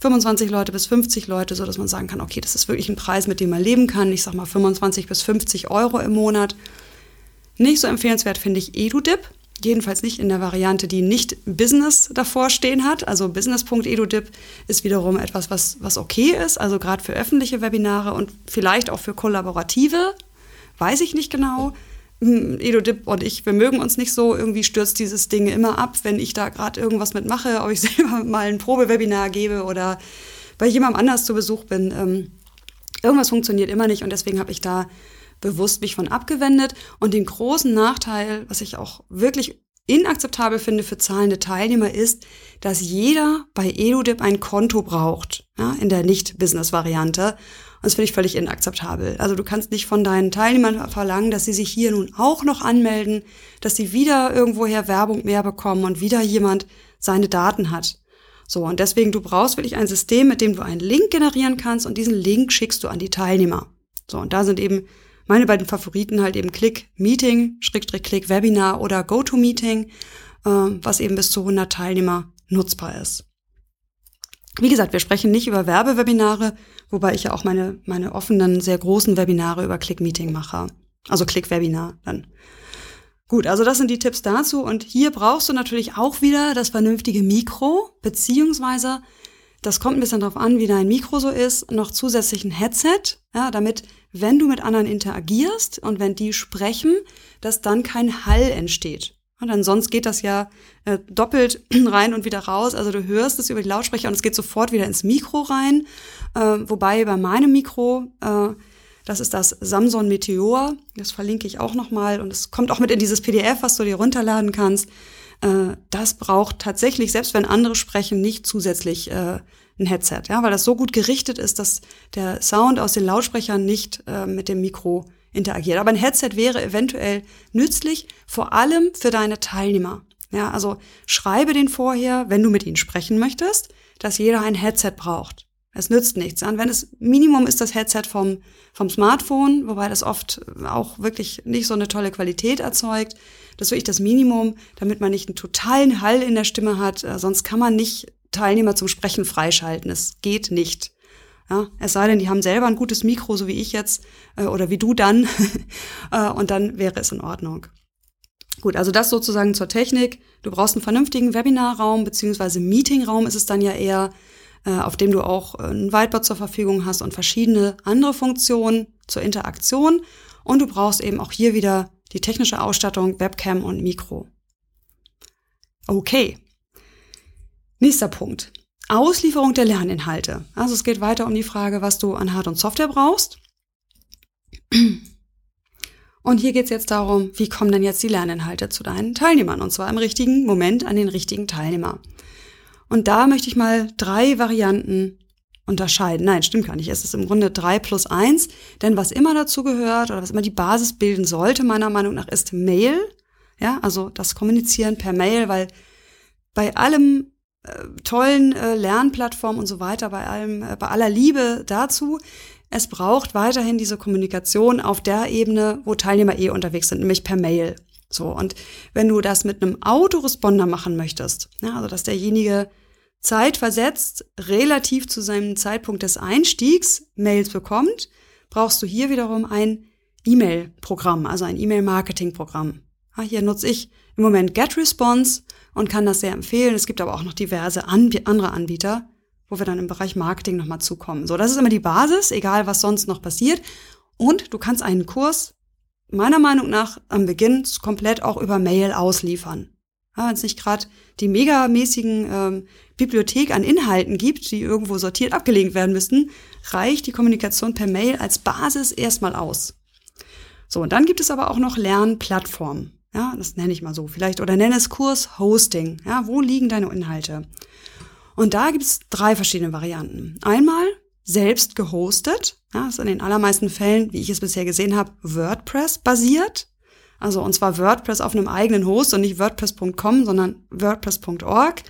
S1: 25 Leute bis 50 Leute, so dass man sagen kann, okay, das ist wirklich ein Preis, mit dem man leben kann. Ich sag mal 25 bis 50 Euro im Monat. Nicht so empfehlenswert finde ich EduDip. Jedenfalls nicht in der Variante, die nicht Business davor stehen hat. Also business.edudip ist wiederum etwas, was, was okay ist, also gerade für öffentliche Webinare und vielleicht auch für kollaborative. Weiß ich nicht genau. Hm, EduDip und ich, wir mögen uns nicht so. Irgendwie stürzt dieses Ding immer ab, wenn ich da gerade irgendwas mitmache, ob ich selber mal ein Probewebinar gebe oder bei jemandem anders zu Besuch bin. Ähm, irgendwas funktioniert immer nicht und deswegen habe ich da bewusst mich von abgewendet. Und den großen Nachteil, was ich auch wirklich inakzeptabel finde für zahlende Teilnehmer, ist, dass jeder bei EduDip ein Konto braucht, ja, in der Nicht-Business-Variante. Das finde ich völlig inakzeptabel. Also du kannst nicht von deinen Teilnehmern verlangen, dass sie sich hier nun auch noch anmelden, dass sie wieder irgendwoher Werbung mehr bekommen und wieder jemand seine Daten hat. So, und deswegen, du brauchst wirklich ein System, mit dem du einen Link generieren kannst und diesen Link schickst du an die Teilnehmer. So, und da sind eben meine beiden Favoriten halt eben Click Meeting, Schrägstrich Click Webinar oder GoToMeeting, äh, was eben bis zu 100 Teilnehmer nutzbar ist. Wie gesagt, wir sprechen nicht über Werbewebinare, wobei ich ja auch meine, meine offenen, sehr großen Webinare über Click Meeting mache. Also Click Webinar dann. Gut, also das sind die Tipps dazu. Und hier brauchst du natürlich auch wieder das vernünftige Mikro, beziehungsweise das kommt ein bisschen darauf an, wie dein Mikro so ist, noch zusätzlich ein Headset, ja, damit, wenn du mit anderen interagierst und wenn die sprechen, dass dann kein Hall entsteht. Und ansonsten geht das ja äh, doppelt rein und wieder raus. Also du hörst es über die Lautsprecher und es geht sofort wieder ins Mikro rein. Äh, wobei bei meinem Mikro, äh, das ist das Samsung Meteor, das verlinke ich auch nochmal und es kommt auch mit in dieses PDF, was du dir runterladen kannst. Äh, das braucht tatsächlich, selbst wenn andere sprechen, nicht zusätzlich äh, ein Headset, ja, weil das so gut gerichtet ist, dass der Sound aus den Lautsprechern nicht äh, mit dem Mikro interagiert. Aber ein Headset wäre eventuell nützlich, vor allem für deine Teilnehmer. Ja, also schreibe den vorher, wenn du mit ihnen sprechen möchtest, dass jeder ein Headset braucht. Es nützt nichts. Und wenn es Minimum ist das Headset vom, vom Smartphone, wobei das oft auch wirklich nicht so eine tolle Qualität erzeugt. Das ist wirklich das Minimum, damit man nicht einen totalen Hall in der Stimme hat. Äh, sonst kann man nicht Teilnehmer zum Sprechen freischalten. Es geht nicht. Ja, es sei denn, die haben selber ein gutes Mikro, so wie ich jetzt, äh, oder wie du dann. äh, und dann wäre es in Ordnung. Gut, also das sozusagen zur Technik. Du brauchst einen vernünftigen Webinarraum, beziehungsweise Meetingraum ist es dann ja eher, äh, auf dem du auch äh, ein Whiteboard zur Verfügung hast und verschiedene andere Funktionen zur Interaktion. Und du brauchst eben auch hier wieder die technische Ausstattung, Webcam und Mikro. Okay. Nächster Punkt. Auslieferung der Lerninhalte. Also es geht weiter um die Frage, was du an Hard- und Software brauchst. Und hier geht es jetzt darum, wie kommen denn jetzt die Lerninhalte zu deinen Teilnehmern? Und zwar im richtigen Moment an den richtigen Teilnehmer. Und da möchte ich mal drei Varianten unterscheiden. Nein, stimmt gar nicht. Es ist im Grunde drei plus eins. Denn was immer dazu gehört oder was immer die Basis bilden sollte, meiner Meinung nach, ist Mail. Ja, also das Kommunizieren per Mail, weil bei allem tollen äh, Lernplattformen und so weiter, bei allem, äh, bei aller Liebe dazu, es braucht weiterhin diese Kommunikation auf der Ebene, wo Teilnehmer eh unterwegs sind, nämlich per Mail. So, und wenn du das mit einem Autoresponder machen möchtest, ja, also dass derjenige zeitversetzt relativ zu seinem Zeitpunkt des Einstiegs Mails bekommt, brauchst du hier wiederum ein E-Mail-Programm, also ein E-Mail-Marketing-Programm. Ja, hier nutze ich im Moment GetResponse und kann das sehr empfehlen. Es gibt aber auch noch diverse Anb andere Anbieter, wo wir dann im Bereich Marketing nochmal zukommen. So, das ist immer die Basis, egal was sonst noch passiert. Und du kannst einen Kurs meiner Meinung nach am Beginn komplett auch über Mail ausliefern. Ja, Wenn es nicht gerade die megamäßigen ähm, Bibliothek an Inhalten gibt, die irgendwo sortiert abgelegt werden müssten, reicht die Kommunikation per Mail als Basis erstmal aus. So, und dann gibt es aber auch noch Lernplattformen. Ja, das nenne ich mal so vielleicht. Oder nenne es Kurs Hosting. Ja, wo liegen deine Inhalte? Und da gibt es drei verschiedene Varianten. Einmal selbst gehostet. Ja, ist in den allermeisten Fällen, wie ich es bisher gesehen habe, WordPress basiert. Also und zwar WordPress auf einem eigenen Host und nicht WordPress.com, sondern WordPress.org.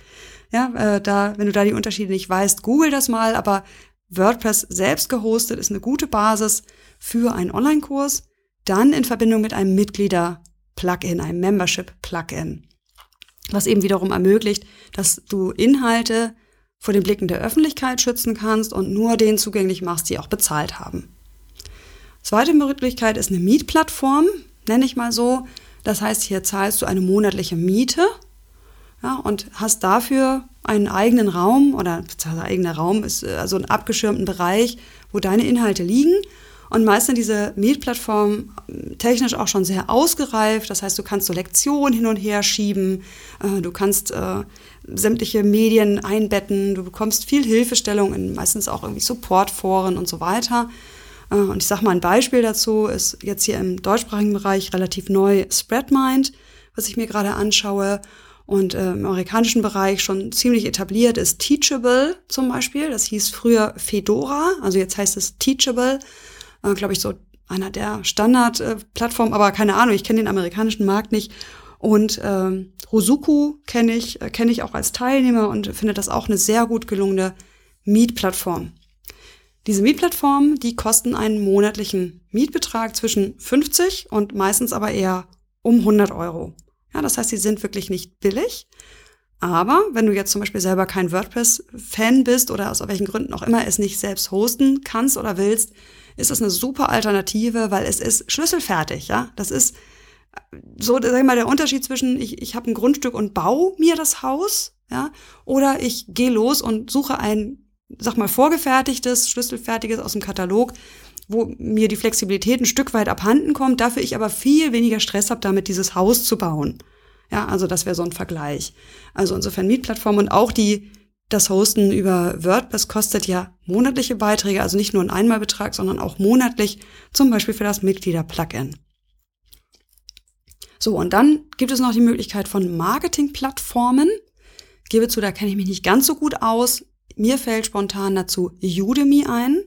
S1: Ja, äh, da, wenn du da die Unterschiede nicht weißt, google das mal, aber WordPress selbst gehostet ist eine gute Basis für einen Online-Kurs. Dann in Verbindung mit einem Mitglieder-Plugin, einem Membership-Plugin, was eben wiederum ermöglicht, dass du Inhalte vor den Blicken der Öffentlichkeit schützen kannst und nur denen zugänglich machst, die auch bezahlt haben. Zweite Möglichkeit ist eine Mietplattform, nenne ich mal so. Das heißt, hier zahlst du eine monatliche Miete ja, und hast dafür einen eigenen Raum oder eigener Raum ist äh, also einen abgeschirmten Bereich, wo deine Inhalte liegen. Und meist sind diese Mietplattformen ähm, technisch auch schon sehr ausgereift. Das heißt, du kannst so Lektionen hin und her schieben, äh, du kannst äh, sämtliche Medien einbetten, du bekommst viel Hilfestellung in meistens auch irgendwie Supportforen und so weiter. Äh, und ich sage mal ein Beispiel dazu, ist jetzt hier im deutschsprachigen Bereich relativ neu Spreadmind, was ich mir gerade anschaue. Und äh, im amerikanischen Bereich schon ziemlich etabliert ist Teachable zum Beispiel. Das hieß früher Fedora, also jetzt heißt es Teachable. Äh, Glaube ich, so einer der Standardplattformen, äh, aber keine Ahnung, ich kenne den amerikanischen Markt nicht. Und ähm, Rosuku kenne ich, äh, kenne ich auch als Teilnehmer und finde das auch eine sehr gut gelungene Mietplattform. Diese Mietplattformen, die kosten einen monatlichen Mietbetrag zwischen 50 und meistens aber eher um 100 Euro. Ja, das heißt, sie sind wirklich nicht billig. Aber wenn du jetzt zum Beispiel selber kein WordPress-Fan bist oder aus welchen Gründen auch immer es nicht selbst hosten kannst oder willst, ist das eine super Alternative, weil es ist schlüsselfertig. Ja, das ist so, sag ich mal, der Unterschied zwischen ich, ich habe ein Grundstück und baue mir das Haus, ja, oder ich gehe los und suche ein sag mal, vorgefertigtes, schlüsselfertiges aus dem Katalog, wo mir die Flexibilität ein Stück weit abhanden kommt, dafür ich aber viel weniger Stress habe, damit dieses Haus zu bauen. Ja, also das wäre so ein Vergleich. Also insofern Mietplattform und auch die, das Hosten über WordPress kostet ja monatliche Beiträge, also nicht nur ein Einmalbetrag, sondern auch monatlich, zum Beispiel für das Mitglieder-Plugin. So, und dann gibt es noch die Möglichkeit von Marketingplattformen. Gebe zu, da kenne ich mich nicht ganz so gut aus. Mir fällt spontan dazu Udemy ein.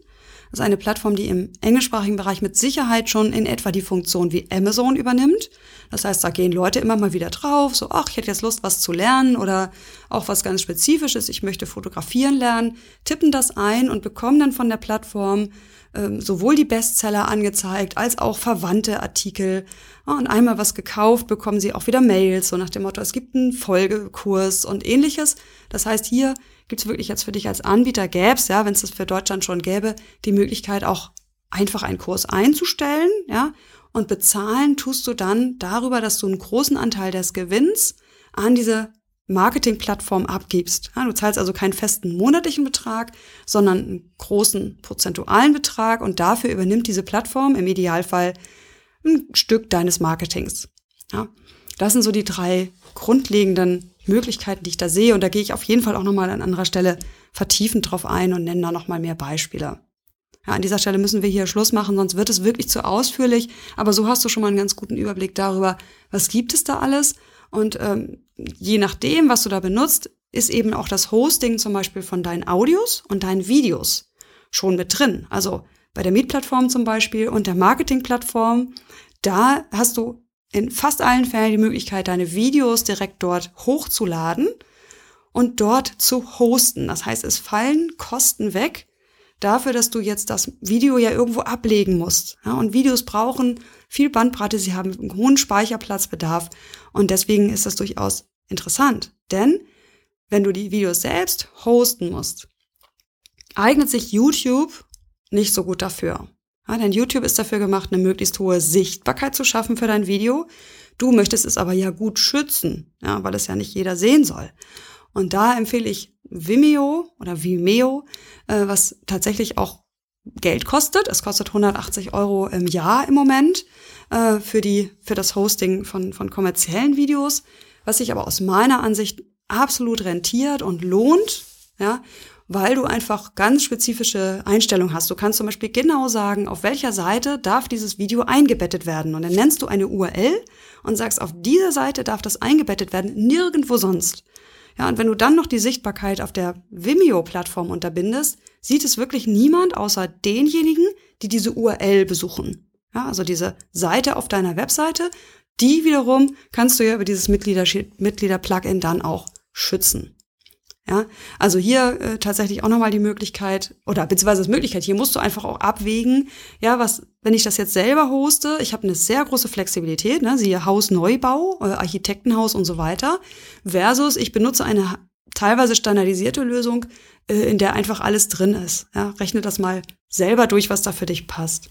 S1: Das ist eine Plattform, die im englischsprachigen Bereich mit Sicherheit schon in etwa die Funktion wie Amazon übernimmt. Das heißt, da gehen Leute immer mal wieder drauf, so, ach, ich hätte jetzt Lust, was zu lernen oder auch was ganz Spezifisches, ich möchte fotografieren lernen, tippen das ein und bekommen dann von der Plattform ähm, sowohl die Bestseller angezeigt als auch verwandte Artikel. und einmal was gekauft, bekommen sie auch wieder Mails, so nach dem Motto, es gibt einen Folgekurs und ähnliches. Das heißt, hier gibt es wirklich jetzt für dich als Anbieter gäb's, ja, wenn es das für Deutschland schon gäbe, die Möglichkeit auch einfach einen Kurs einzustellen, ja, und bezahlen tust du dann darüber, dass du einen großen Anteil des Gewinns an diese Marketingplattform abgibst. Ja, du zahlst also keinen festen monatlichen Betrag, sondern einen großen prozentualen Betrag und dafür übernimmt diese Plattform im Idealfall ein Stück deines Marketings. Ja, das sind so die drei grundlegenden Möglichkeiten, die ich da sehe. Und da gehe ich auf jeden Fall auch nochmal an anderer Stelle vertiefend drauf ein und nenne da nochmal mehr Beispiele. Ja, an dieser Stelle müssen wir hier Schluss machen, sonst wird es wirklich zu ausführlich. Aber so hast du schon mal einen ganz guten Überblick darüber, was gibt es da alles. Und ähm, je nachdem, was du da benutzt, ist eben auch das Hosting zum Beispiel von deinen Audios und deinen Videos schon mit drin. Also bei der Mietplattform zum Beispiel und der Marketingplattform, da hast du in fast allen Fällen die Möglichkeit, deine Videos direkt dort hochzuladen und dort zu hosten. Das heißt, es fallen Kosten weg dafür, dass du jetzt das Video ja irgendwo ablegen musst. Ja, und Videos brauchen viel Bandbreite, sie haben einen hohen Speicherplatzbedarf und deswegen ist das durchaus interessant. Denn wenn du die Videos selbst hosten musst, eignet sich YouTube nicht so gut dafür. Ja, denn YouTube ist dafür gemacht, eine möglichst hohe Sichtbarkeit zu schaffen für dein Video. Du möchtest es aber ja gut schützen, ja, weil es ja nicht jeder sehen soll. Und da empfehle ich Vimeo oder Vimeo, äh, was tatsächlich auch Geld kostet. Es kostet 180 Euro im Jahr im Moment. äh, für, die, für das Hosting von, von kommerziellen Videos, was sich aber aus meiner Ansicht absolut rentiert und lohnt, ja, weil du einfach ganz spezifische Einstellungen hast. Du kannst zum Beispiel genau sagen, auf welcher Seite darf dieses Video eingebettet werden. Und dann nennst du eine URL und sagst, auf dieser Seite darf das eingebettet werden, nirgendwo sonst. Ja, und wenn du dann noch die Sichtbarkeit auf der Vimeo-Plattform unterbindest, sieht es wirklich niemand außer denjenigen, die diese URL besuchen. Ja, also diese Seite auf deiner Webseite, die wiederum kannst du ja über dieses Mitglieder-Plugin dann auch schützen. Ja, also hier äh, tatsächlich auch nochmal die Möglichkeit, oder beziehungsweise das Möglichkeit, hier musst du einfach auch abwägen, ja, was, wenn ich das jetzt selber hoste, ich habe eine sehr große Flexibilität, ne, siehe Hausneubau, äh, Architektenhaus und so weiter, versus ich benutze eine teilweise standardisierte Lösung, äh, in der einfach alles drin ist. Ja, rechne das mal selber durch, was da für dich passt.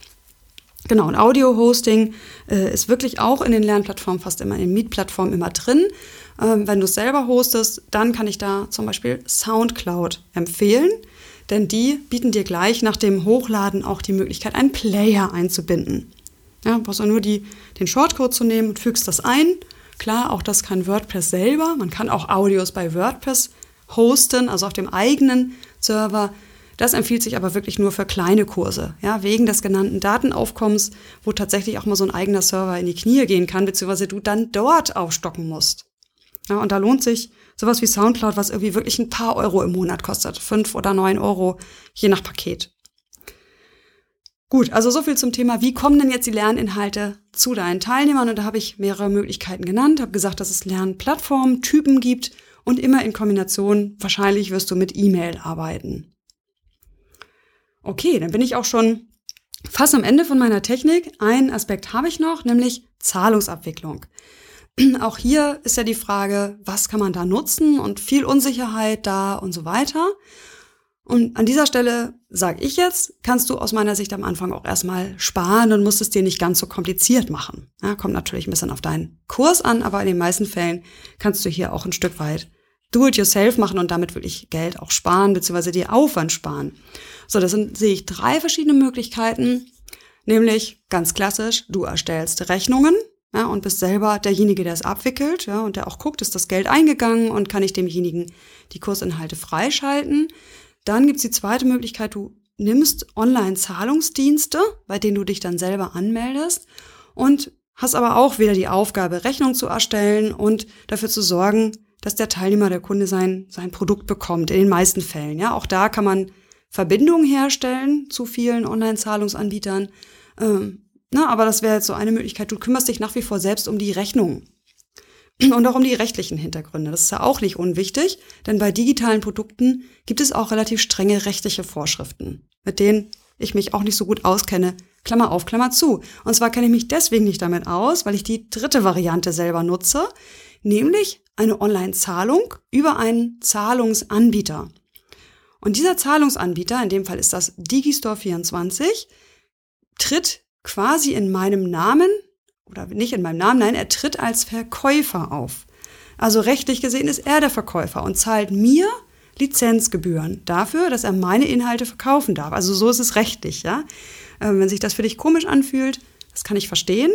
S1: Genau, und Audio-Hosting äh, ist wirklich auch in den Lernplattformen fast immer, in den Mietplattformen immer drin. Ähm, wenn du es selber hostest, dann kann ich da zum Beispiel Soundcloud empfehlen, denn die bieten dir gleich nach dem Hochladen auch die Möglichkeit, einen Player einzubinden. Ja, du brauchst du nur die, den Shortcode zu nehmen und fügst das ein. Klar, auch das kann WordPress selber. Man kann auch Audios bei WordPress hosten, also auf dem eigenen Server. Das empfiehlt sich aber wirklich nur für kleine Kurse, ja, wegen des genannten Datenaufkommens, wo tatsächlich auch mal so ein eigener Server in die Knie gehen kann, beziehungsweise du dann dort aufstocken musst. Ja, und da lohnt sich sowas wie Soundcloud, was irgendwie wirklich ein paar Euro im Monat kostet. Fünf oder neun Euro, je nach Paket. Gut, also so viel zum Thema, wie kommen denn jetzt die Lerninhalte zu deinen Teilnehmern? Und da habe ich mehrere Möglichkeiten genannt, habe gesagt, dass es Lernplattformen, Typen gibt und immer in Kombination, wahrscheinlich wirst du mit E-Mail arbeiten. Okay, dann bin ich auch schon fast am Ende von meiner Technik. Ein Aspekt habe ich noch, nämlich Zahlungsabwicklung. Auch hier ist ja die Frage, was kann man da nutzen und viel Unsicherheit da und so weiter. Und an dieser Stelle sage ich jetzt, kannst du aus meiner Sicht am Anfang auch erstmal sparen und musst es dir nicht ganz so kompliziert machen. Ja, kommt natürlich ein bisschen auf deinen Kurs an, aber in den meisten Fällen kannst du hier auch ein Stück weit Do-it-yourself machen und damit wirklich Geld auch sparen, beziehungsweise dir Aufwand sparen. So, das sind, sehe ich drei verschiedene Möglichkeiten. Nämlich ganz klassisch, du erstellst Rechnungen ja, und bist selber derjenige, der es abwickelt ja, und der auch guckt, ist das Geld eingegangen und kann ich demjenigen die Kursinhalte freischalten. Dann gibt's die zweite Möglichkeit, du nimmst Online-Zahlungsdienste, bei denen du dich dann selber anmeldest und hast aber auch wieder die Aufgabe, Rechnung zu erstellen und dafür zu sorgen, dass der Teilnehmer, der Kunde sein, sein Produkt bekommt, in den meisten Fällen. Ja, auch da kann man Verbindungen herstellen zu vielen Online-Zahlungsanbietern. Ähm, na, aber das wäre jetzt so eine Möglichkeit. Du kümmerst dich nach wie vor selbst um die Rechnung und auch um die rechtlichen Hintergründe. Das ist ja auch nicht unwichtig, denn bei digitalen Produkten gibt es auch relativ strenge rechtliche Vorschriften, mit denen ich mich auch nicht so gut auskenne. Klammer auf, Klammer zu. Und zwar kenne ich mich deswegen nicht damit aus, weil ich die dritte Variante selber nutze, nämlich eine Online-Zahlung über einen Zahlungsanbieter. Und dieser Zahlungsanbieter, in dem Fall ist das Digistore24, tritt quasi in meinem Namen, oder nicht in meinem Namen, nein, er tritt als Verkäufer auf. Also rechtlich gesehen ist er der Verkäufer und zahlt mir Lizenzgebühren dafür, dass er meine Inhalte verkaufen darf. Also so ist es rechtlich, ja. Ähm, wenn sich das für dich komisch anfühlt, das kann ich verstehen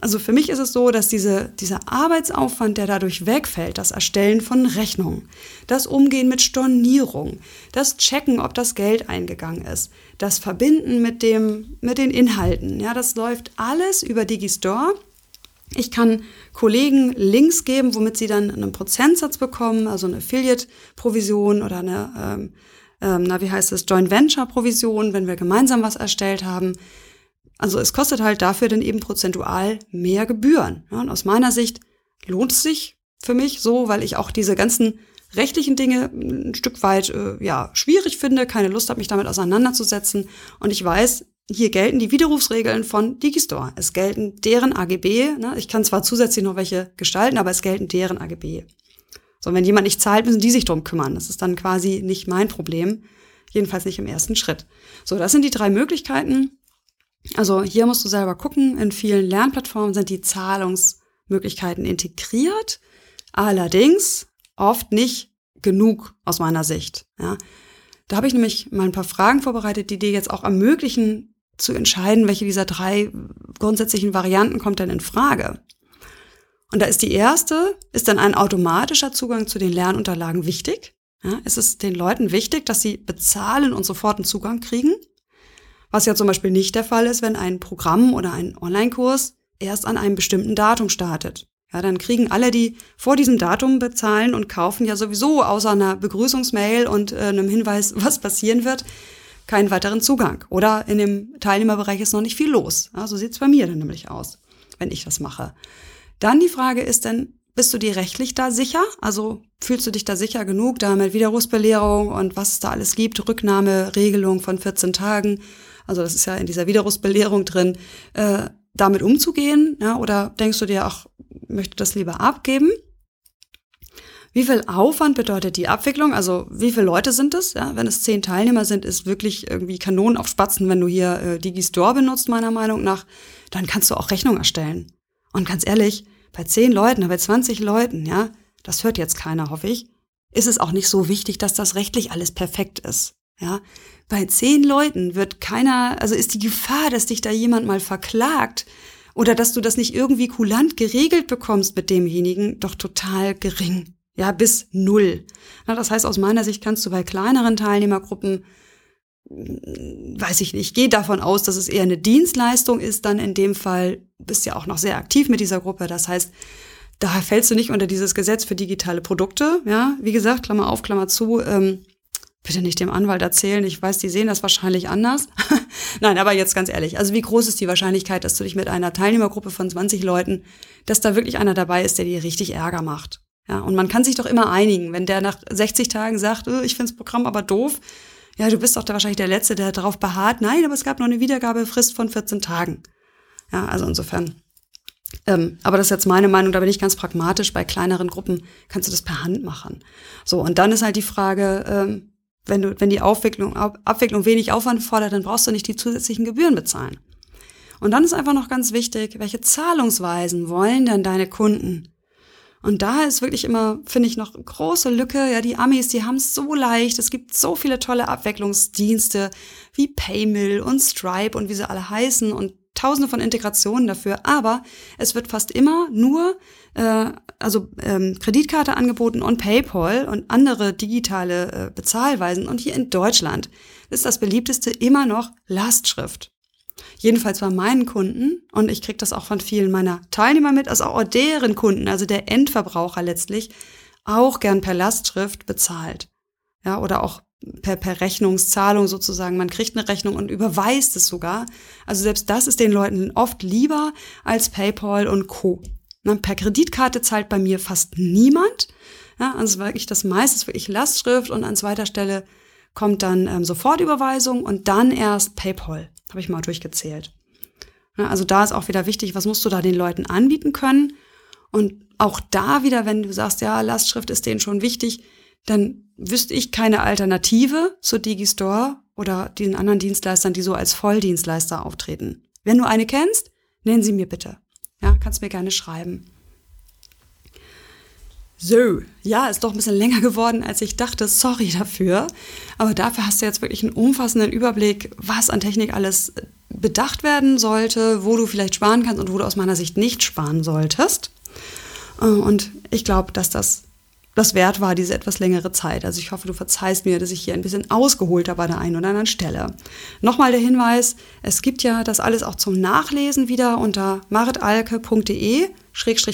S1: also für mich ist es so, dass diese, dieser Arbeitsaufwand, der dadurch wegfällt, das Erstellen von Rechnungen, das Umgehen mit Stornierung, das Checken, ob das Geld eingegangen ist, das Verbinden mit dem, mit den Inhalten, ja, das läuft alles über Digistore. Ich kann Kollegen Links geben, womit sie dann einen Prozentsatz bekommen, also eine Affiliate-Provision oder eine, ähm, ähm, na, wie heißt es, Joint Venture-Provision, wenn wir gemeinsam was erstellt haben. Also es kostet halt dafür dann eben prozentual mehr Gebühren. Ja, und aus meiner Sicht lohnt es sich für mich so, weil ich auch diese ganzen rechtlichen Dinge ein Stück weit äh, ja schwierig finde, keine Lust habe, mich damit auseinanderzusetzen. Und ich weiß, hier gelten die Widerrufsregeln von Digistore. Es gelten deren AGB. Ne? Ich kann zwar zusätzlich noch welche gestalten, aber es gelten deren AGB. So, wenn jemand nicht zahlt, müssen die sich drum kümmern. Das ist dann quasi nicht mein Problem. Jedenfalls nicht im ersten Schritt. So, das sind die drei Möglichkeiten. Also hier musst du selber gucken. In vielen Lernplattformen sind die Zahlungsmöglichkeiten integriert, allerdings oft nicht genug aus meiner Sicht. Ja. Da habe ich nämlich mal ein paar Fragen vorbereitet, die dir jetzt auch ermöglichen zu entscheiden, welche dieser drei grundsätzlichen Varianten kommt denn in Frage. Und da ist die erste, ist dann ein automatischer Zugang zu den Lernunterlagen wichtig? Ja, ist es den Leuten wichtig, dass sie bezahlen und sofort einen Zugang kriegen? Was ja zum Beispiel nicht der Fall ist, wenn ein Programm oder ein Online-Kurs erst an einem bestimmten Datum startet. Ja, dann kriegen alle, die vor diesem Datum bezahlen und kaufen, ja sowieso außer einer Begrüßungsmail und äh, einem Hinweis, was passieren wird, keinen weiteren Zugang. Oder in dem Teilnehmerbereich ist noch nicht viel los. Ja, so sieht's bei mir dann nämlich aus, wenn ich das mache. Dann die Frage ist dann, bist du dir rechtlich da sicher? Also fühlst du dich da sicher genug, da mit Widerrufsbelehrung und was es da alles gibt, Rücknahmeregelung von 14 Tagen, also das ist ja in dieser Widerrufsbelehrung drin, äh, damit umzugehen? Ja, oder denkst du dir, ach, möchte das lieber abgeben? Wie viel Aufwand bedeutet die Abwicklung? Also wie viele Leute sind es? Ja, wenn es zehn Teilnehmer sind, ist wirklich irgendwie Kanonen auf Spatzen, wenn du hier äh, Digistore benutzt, meiner Meinung nach, dann kannst du auch Rechnung erstellen. Und ganz ehrlich, bei zehn Leuten, bei 20 Leuten, ja, das hört jetzt keiner, hoffe ich, ist es auch nicht so wichtig, dass das rechtlich alles perfekt ist. Ja, bei zehn Leuten wird keiner, also ist die Gefahr, dass dich da jemand mal verklagt oder dass du das nicht irgendwie kulant geregelt bekommst mit demjenigen, doch total gering. Ja, bis null. Na, das heißt, aus meiner Sicht kannst du bei kleineren Teilnehmergruppen, hm, weiß ich nicht, gehe davon aus, dass es eher eine Dienstleistung ist, dann in dem Fall bist ja auch noch sehr aktiv mit dieser Gruppe. Das heißt, da fällst du nicht unter dieses Gesetz für digitale Produkte. Ja, wie gesagt, Klammer auf, Klammer zu. Ähm, bitte nicht dem Anwalt erzählen. Ich weiß, die sehen das wahrscheinlich anders. Nein, aber jetzt ganz ehrlich. Also wie groß ist die Wahrscheinlichkeit, dass du dich mit einer Teilnehmergruppe von 20 Leuten, dass da wirklich einer dabei ist, der dir richtig Ärger macht? Ja, und man kann sich doch immer einigen. Wenn der nach 60 Tagen sagt, oh, ich finde das Programm aber doof, ja, du bist doch da wahrscheinlich der Letzte, der darauf beharrt. Nein, aber es gab noch eine Wiedergabefrist von 14 Tagen. Ja, also insofern. Ähm, aber das ist jetzt meine Meinung, da bin ich ganz pragmatisch. Bei kleineren Gruppen kannst du das per Hand machen. So, und dann ist halt die Frage, ähm, wenn du, wenn die Aufwicklung, Abwicklung wenig Aufwand fordert, dann brauchst du nicht die zusätzlichen Gebühren bezahlen. Und dann ist einfach noch ganz wichtig, welche Zahlungsweisen wollen denn deine Kunden? Und da ist wirklich immer, finde ich, noch große Lücke. Ja, die Amis, die haben es so leicht. Es gibt so viele tolle Abwicklungsdienste wie Paymill und Stripe und wie sie alle heißen und tausende von Integrationen dafür. Aber es wird fast immer nur äh, also ähm, Kreditkarte angeboten und PayPal und andere digitale äh, Bezahlweisen. Und hier in Deutschland ist das beliebteste immer noch Lastschrift. Jedenfalls bei meinen Kunden, und ich kriege das auch von vielen meiner Teilnehmer mit, also auch deren Kunden, also der Endverbraucher letztlich, auch gern per Lastschrift bezahlt. Ja, oder auch per, per Rechnungszahlung sozusagen. Man kriegt eine Rechnung und überweist es sogar. Also selbst das ist den Leuten oft lieber als PayPal und Co. Ne, per Kreditkarte zahlt bei mir fast niemand. Ja, also wirklich das meiste ist wirklich Lastschrift und an zweiter Stelle kommt dann ähm, Sofortüberweisung und dann erst PayPal. Habe ich mal durchgezählt. Ja, also da ist auch wieder wichtig, was musst du da den Leuten anbieten können? Und auch da wieder, wenn du sagst, ja, Lastschrift ist denen schon wichtig, dann wüsste ich keine Alternative zu Digistore oder den anderen Dienstleistern, die so als Volldienstleister auftreten. Wenn du eine kennst, nenn sie mir bitte. Ja, kannst mir gerne schreiben. So, ja, ist doch ein bisschen länger geworden, als ich dachte. Sorry dafür. Aber dafür hast du jetzt wirklich einen umfassenden Überblick, was an Technik alles bedacht werden sollte, wo du vielleicht sparen kannst und wo du aus meiner Sicht nicht sparen solltest. Äh, und ich glaube, dass das das wert war, diese etwas längere Zeit. Also ich hoffe, du verzeihst mir, dass ich hier ein bisschen ausgeholt habe an der einen oder anderen Stelle. Nochmal der Hinweis, es gibt ja das alles auch zum Nachlesen wieder unter maritalke.de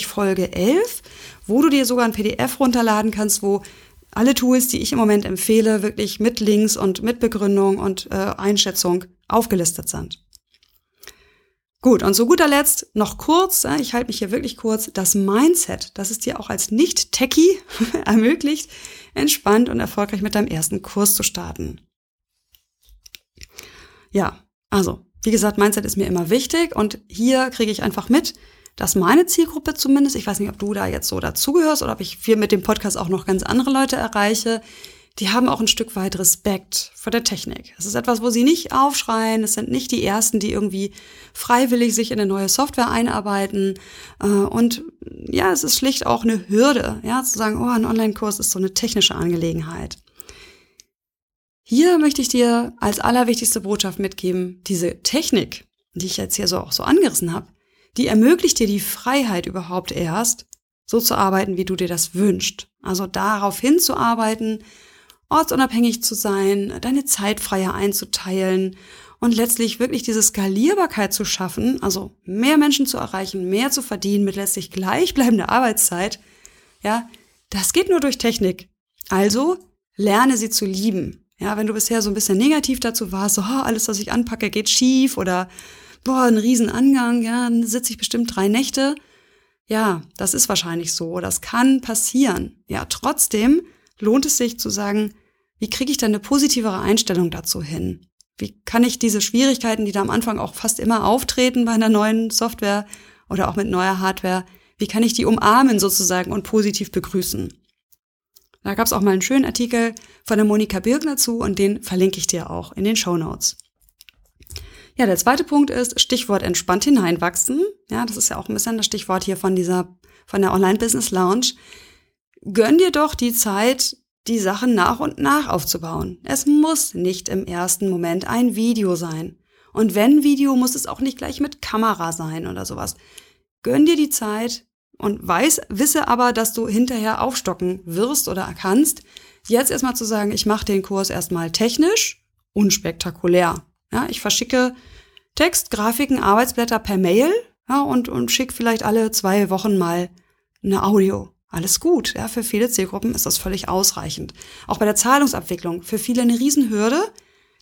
S1: Folge 11, wo du dir sogar ein PDF runterladen kannst, wo alle Tools, die ich im Moment empfehle, wirklich mit Links und mit Begründung und äh, Einschätzung aufgelistet sind. Gut, und zu guter Letzt noch kurz, ich halte mich hier wirklich kurz, das Mindset, das es dir auch als Nicht-Techie ermöglicht, entspannt und erfolgreich mit deinem ersten Kurs zu starten. Ja, also, wie gesagt, Mindset ist mir immer wichtig und hier kriege ich einfach mit, dass meine Zielgruppe zumindest, ich weiß nicht, ob du da jetzt so dazugehörst oder ob ich viel mit dem Podcast auch noch ganz andere Leute erreiche, die haben auch ein Stück weit Respekt vor der Technik. Es ist etwas, wo sie nicht aufschreien. Es sind nicht die Ersten, die irgendwie freiwillig sich in eine neue Software einarbeiten. Äh, und ja, es ist schlicht auch eine Hürde, ja, zu sagen, oh, ein Online-Kurs ist so eine technische Angelegenheit. Hier möchte ich dir als allerwichtigste Botschaft mitgeben, diese Technik, die ich jetzt hier so auch so angerissen habe, die ermöglicht dir die Freiheit überhaupt erst, so zu arbeiten, wie du dir das wünschst. Also darauf hinzuarbeiten, ortsunabhängig zu sein, deine Zeit freier einzuteilen und letztlich wirklich diese Skalierbarkeit zu schaffen, also mehr Menschen zu erreichen, mehr zu verdienen mit letztlich gleichbleibender Arbeitszeit, ja, das geht nur durch Technik. Also lerne sie zu lieben. Ja, wenn du bisher so ein bisschen negativ dazu warst, so, oh, alles, was ich anpacke, geht schief oder boah, ein Riesenangang, ja, dann sitze ich bestimmt drei Nächte. Ja, das ist wahrscheinlich so. Das kann passieren. Ja, trotzdem lohnt es sich zu sagen, wie kriege ich denn eine positivere Einstellung dazu hin? Wie kann ich diese Schwierigkeiten, die da am Anfang auch fast immer auftreten bei einer neuen Software oder auch mit neuer Hardware, wie kann ich die umarmen sozusagen und positiv begrüßen? Da gab es auch mal einen schönen Artikel von der Monika Birgner zu und den verlinke ich dir auch in den Show Notes. Ja, der zweite Punkt ist Stichwort entspannt hineinwachsen. Ja, das ist ja auch ein bisschen das Stichwort hier von dieser, von der Online Business Lounge. Gönn dir doch die Zeit, die Sachen nach und nach aufzubauen. Es muss nicht im ersten Moment ein Video sein. Und wenn Video, muss es auch nicht gleich mit Kamera sein oder sowas. Gönn dir die Zeit, und weiß, wisse aber, dass du hinterher aufstocken wirst oder kannst, jetzt erstmal zu sagen, ich mache den Kurs erstmal technisch unspektakulär. Ja, ich verschicke Text, Grafiken, Arbeitsblätter per Mail ja, und, und schicke vielleicht alle zwei Wochen mal eine Audio. Alles gut. Ja, für viele Zielgruppen ist das völlig ausreichend. Auch bei der Zahlungsabwicklung für viele eine Riesenhürde,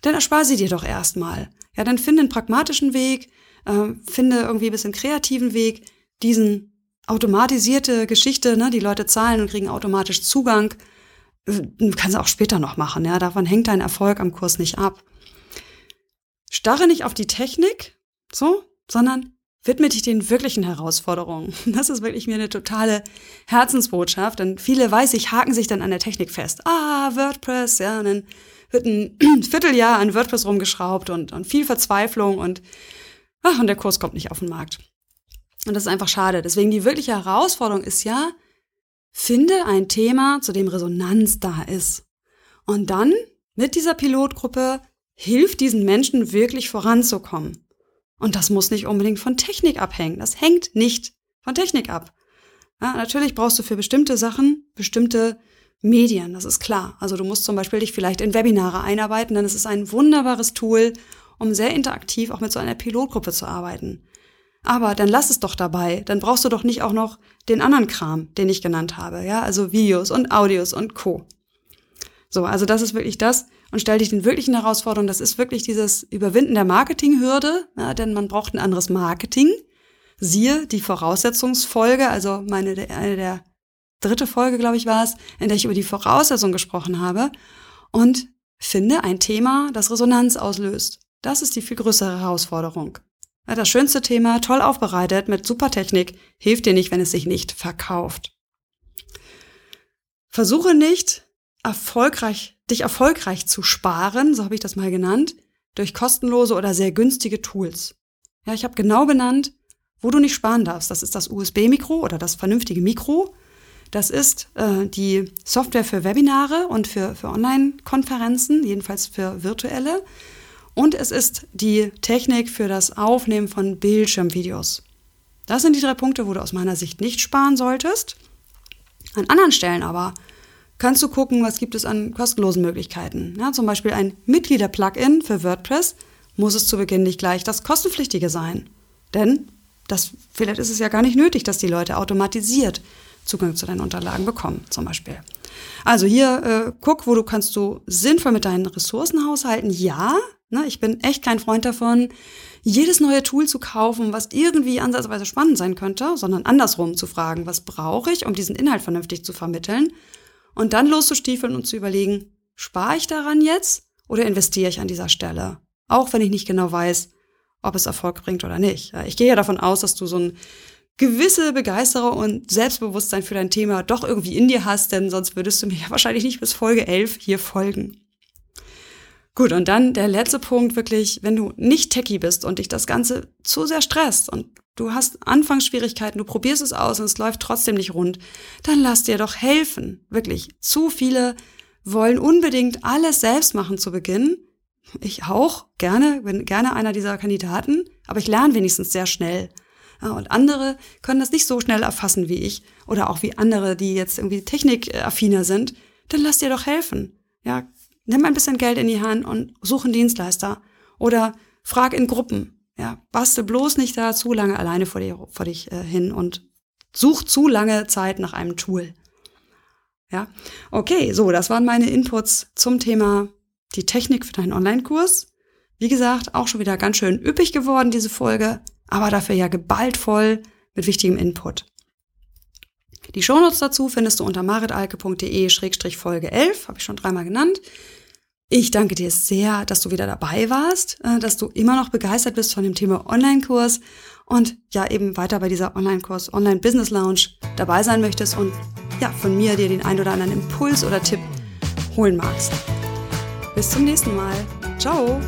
S1: dann erspar sie dir doch erstmal. Ja, dann finde einen pragmatischen Weg, äh, finde irgendwie ein bisschen kreativen Weg, diesen automatisierte Geschichte, ne? die Leute zahlen und kriegen automatisch Zugang. Äh, kannst du auch später noch machen, ja. Davon hängt dein Erfolg am Kurs nicht ab. Starre nicht auf die Technik, so, sondern widme dich den wirklichen Herausforderungen. Das ist wirklich mir eine totale Herzensbotschaft, denn viele weiß ich, haken sich dann an der Technik fest. Ah, WordPress, ja, und dann wird ein Vierteljahr an WordPress rumgeschraubt und, und viel Verzweiflung und, ach, und der Kurs kommt nicht auf den Markt. Und das ist einfach schade. Deswegen die wirkliche Herausforderung ist ja, finde ein Thema, zu dem Resonanz da ist. Und dann mit dieser Pilotgruppe hilft diesen Menschen wirklich voranzukommen. Und das muss nicht unbedingt von Technik abhängen. Das hängt nicht von Technik ab. Ja, natürlich brauchst du für bestimmte Sachen bestimmte Medien, das ist klar. Also du musst zum Beispiel dich vielleicht in Webinare einarbeiten, denn es ist ein wunderbares Tool, um sehr interaktiv auch mit so einer Pilotgruppe zu arbeiten. Aber dann lass es doch dabei. Dann brauchst du doch nicht auch noch den anderen Kram, den ich genannt habe. Ja, also Videos und Audios und Co. So, also das ist wirklich das. Und stell dich den wirklichen Herausforderungen. Das ist wirklich dieses Überwinden der Marketinghürde, ja, denn man braucht ein anderes Marketing. Siehe die Voraussetzungsfolge, also meine, eine der dritte Folge, glaube ich, war es, in der ich über die Voraussetzung gesprochen habe. Und finde ein Thema, das Resonanz auslöst. Das ist die viel größere Herausforderung. Das schönste Thema, toll aufbereitet, mit super Technik, hilft dir nicht, wenn es sich nicht verkauft. Versuche nicht, erfolgreich, dich erfolgreich zu sparen, so habe ich das mal genannt, durch kostenlose oder sehr günstige Tools. Ja, ich habe genau benannt, wo du nicht sparen darfst. Das ist das USB-Mikro oder das vernünftige Mikro. Das ist äh, die Software für Webinare und für, für Online-Konferenzen, jedenfalls für virtuelle. Und es ist die Technik für das Aufnehmen von Bildschirmvideos. Das sind die drei Punkte, wo du aus meiner Sicht nicht sparen solltest. An anderen Stellen aber kannst du gucken, was gibt es an kostenlosen Möglichkeiten. Ja, zum Beispiel ein Mitglieder-Plugin für WordPress muss es zu Beginn nicht gleich das kostenpflichtige sein. Denn das, vielleicht ist es ja gar nicht nötig, dass die Leute automatisiert Zugang zu deinen Unterlagen bekommen, zum Beispiel. Also hier äh, guck, wo du kannst du sinnvoll mit deinen Ressourcen haushalten. Ja, Ne? Ich bin echt kein Freund davon, jedes neue Tool zu kaufen, was irgendwie ansatzweise spannend sein könnte, sondern andersrum zu fragen, was brauche ich, um diesen Inhalt vernünftig zu vermitteln und dann loszustiefeln und zu überlegen, spare ich daran jetzt oder investiere ich an dieser Stelle? Auch wenn ich nicht genau weiß, ob es Erfolg bringt oder nicht. Ich gehe ja davon aus, dass du so ein gewisse Begeisterung und Selbstbewusstsein für dein Thema doch irgendwie in dir hast, denn sonst würdest du mir ja wahrscheinlich nicht bis Folge 11 hier folgen. Gut, und dann der letzte Punkt wirklich, wenn du nicht techie bist und dich das Ganze zu sehr stresst und du hast Anfangsschwierigkeiten, du probierst es aus und es läuft trotzdem nicht rund, dann lass dir doch helfen. Wirklich, zu viele wollen unbedingt alles selbst machen zu Beginn. Ich auch, gerne, bin gerne einer dieser Kandidaten, aber ich lerne wenigstens sehr schnell. Und andere können das nicht so schnell erfassen wie ich oder auch wie andere, die jetzt irgendwie technikaffiner sind. Dann lass dir doch helfen. Ja, nimm ein bisschen Geld in die Hand und such einen Dienstleister oder frag in Gruppen. Ja, baste bloß nicht da zu lange alleine vor, dir, vor dich äh, hin und such zu lange Zeit nach einem Tool. Ja, okay, so, das waren meine Inputs zum Thema die Technik für deinen Online-Kurs. Wie gesagt, auch schon wieder ganz schön üppig geworden, diese Folge, aber dafür ja geballt voll mit wichtigem Input. Die Shownotes dazu findest du unter maritalke.de-folge 11, habe ich schon dreimal genannt. Ich danke dir sehr, dass du wieder dabei warst, äh, dass du immer noch begeistert bist von dem Thema Online-Kurs und ja eben weiter bei dieser Online-Kurs Online-Business Lounge dabei sein möchtest und ja von mir dir den ein oder anderen Impuls oder Tipp holen magst. Bis zum nächsten Mal. Ciao!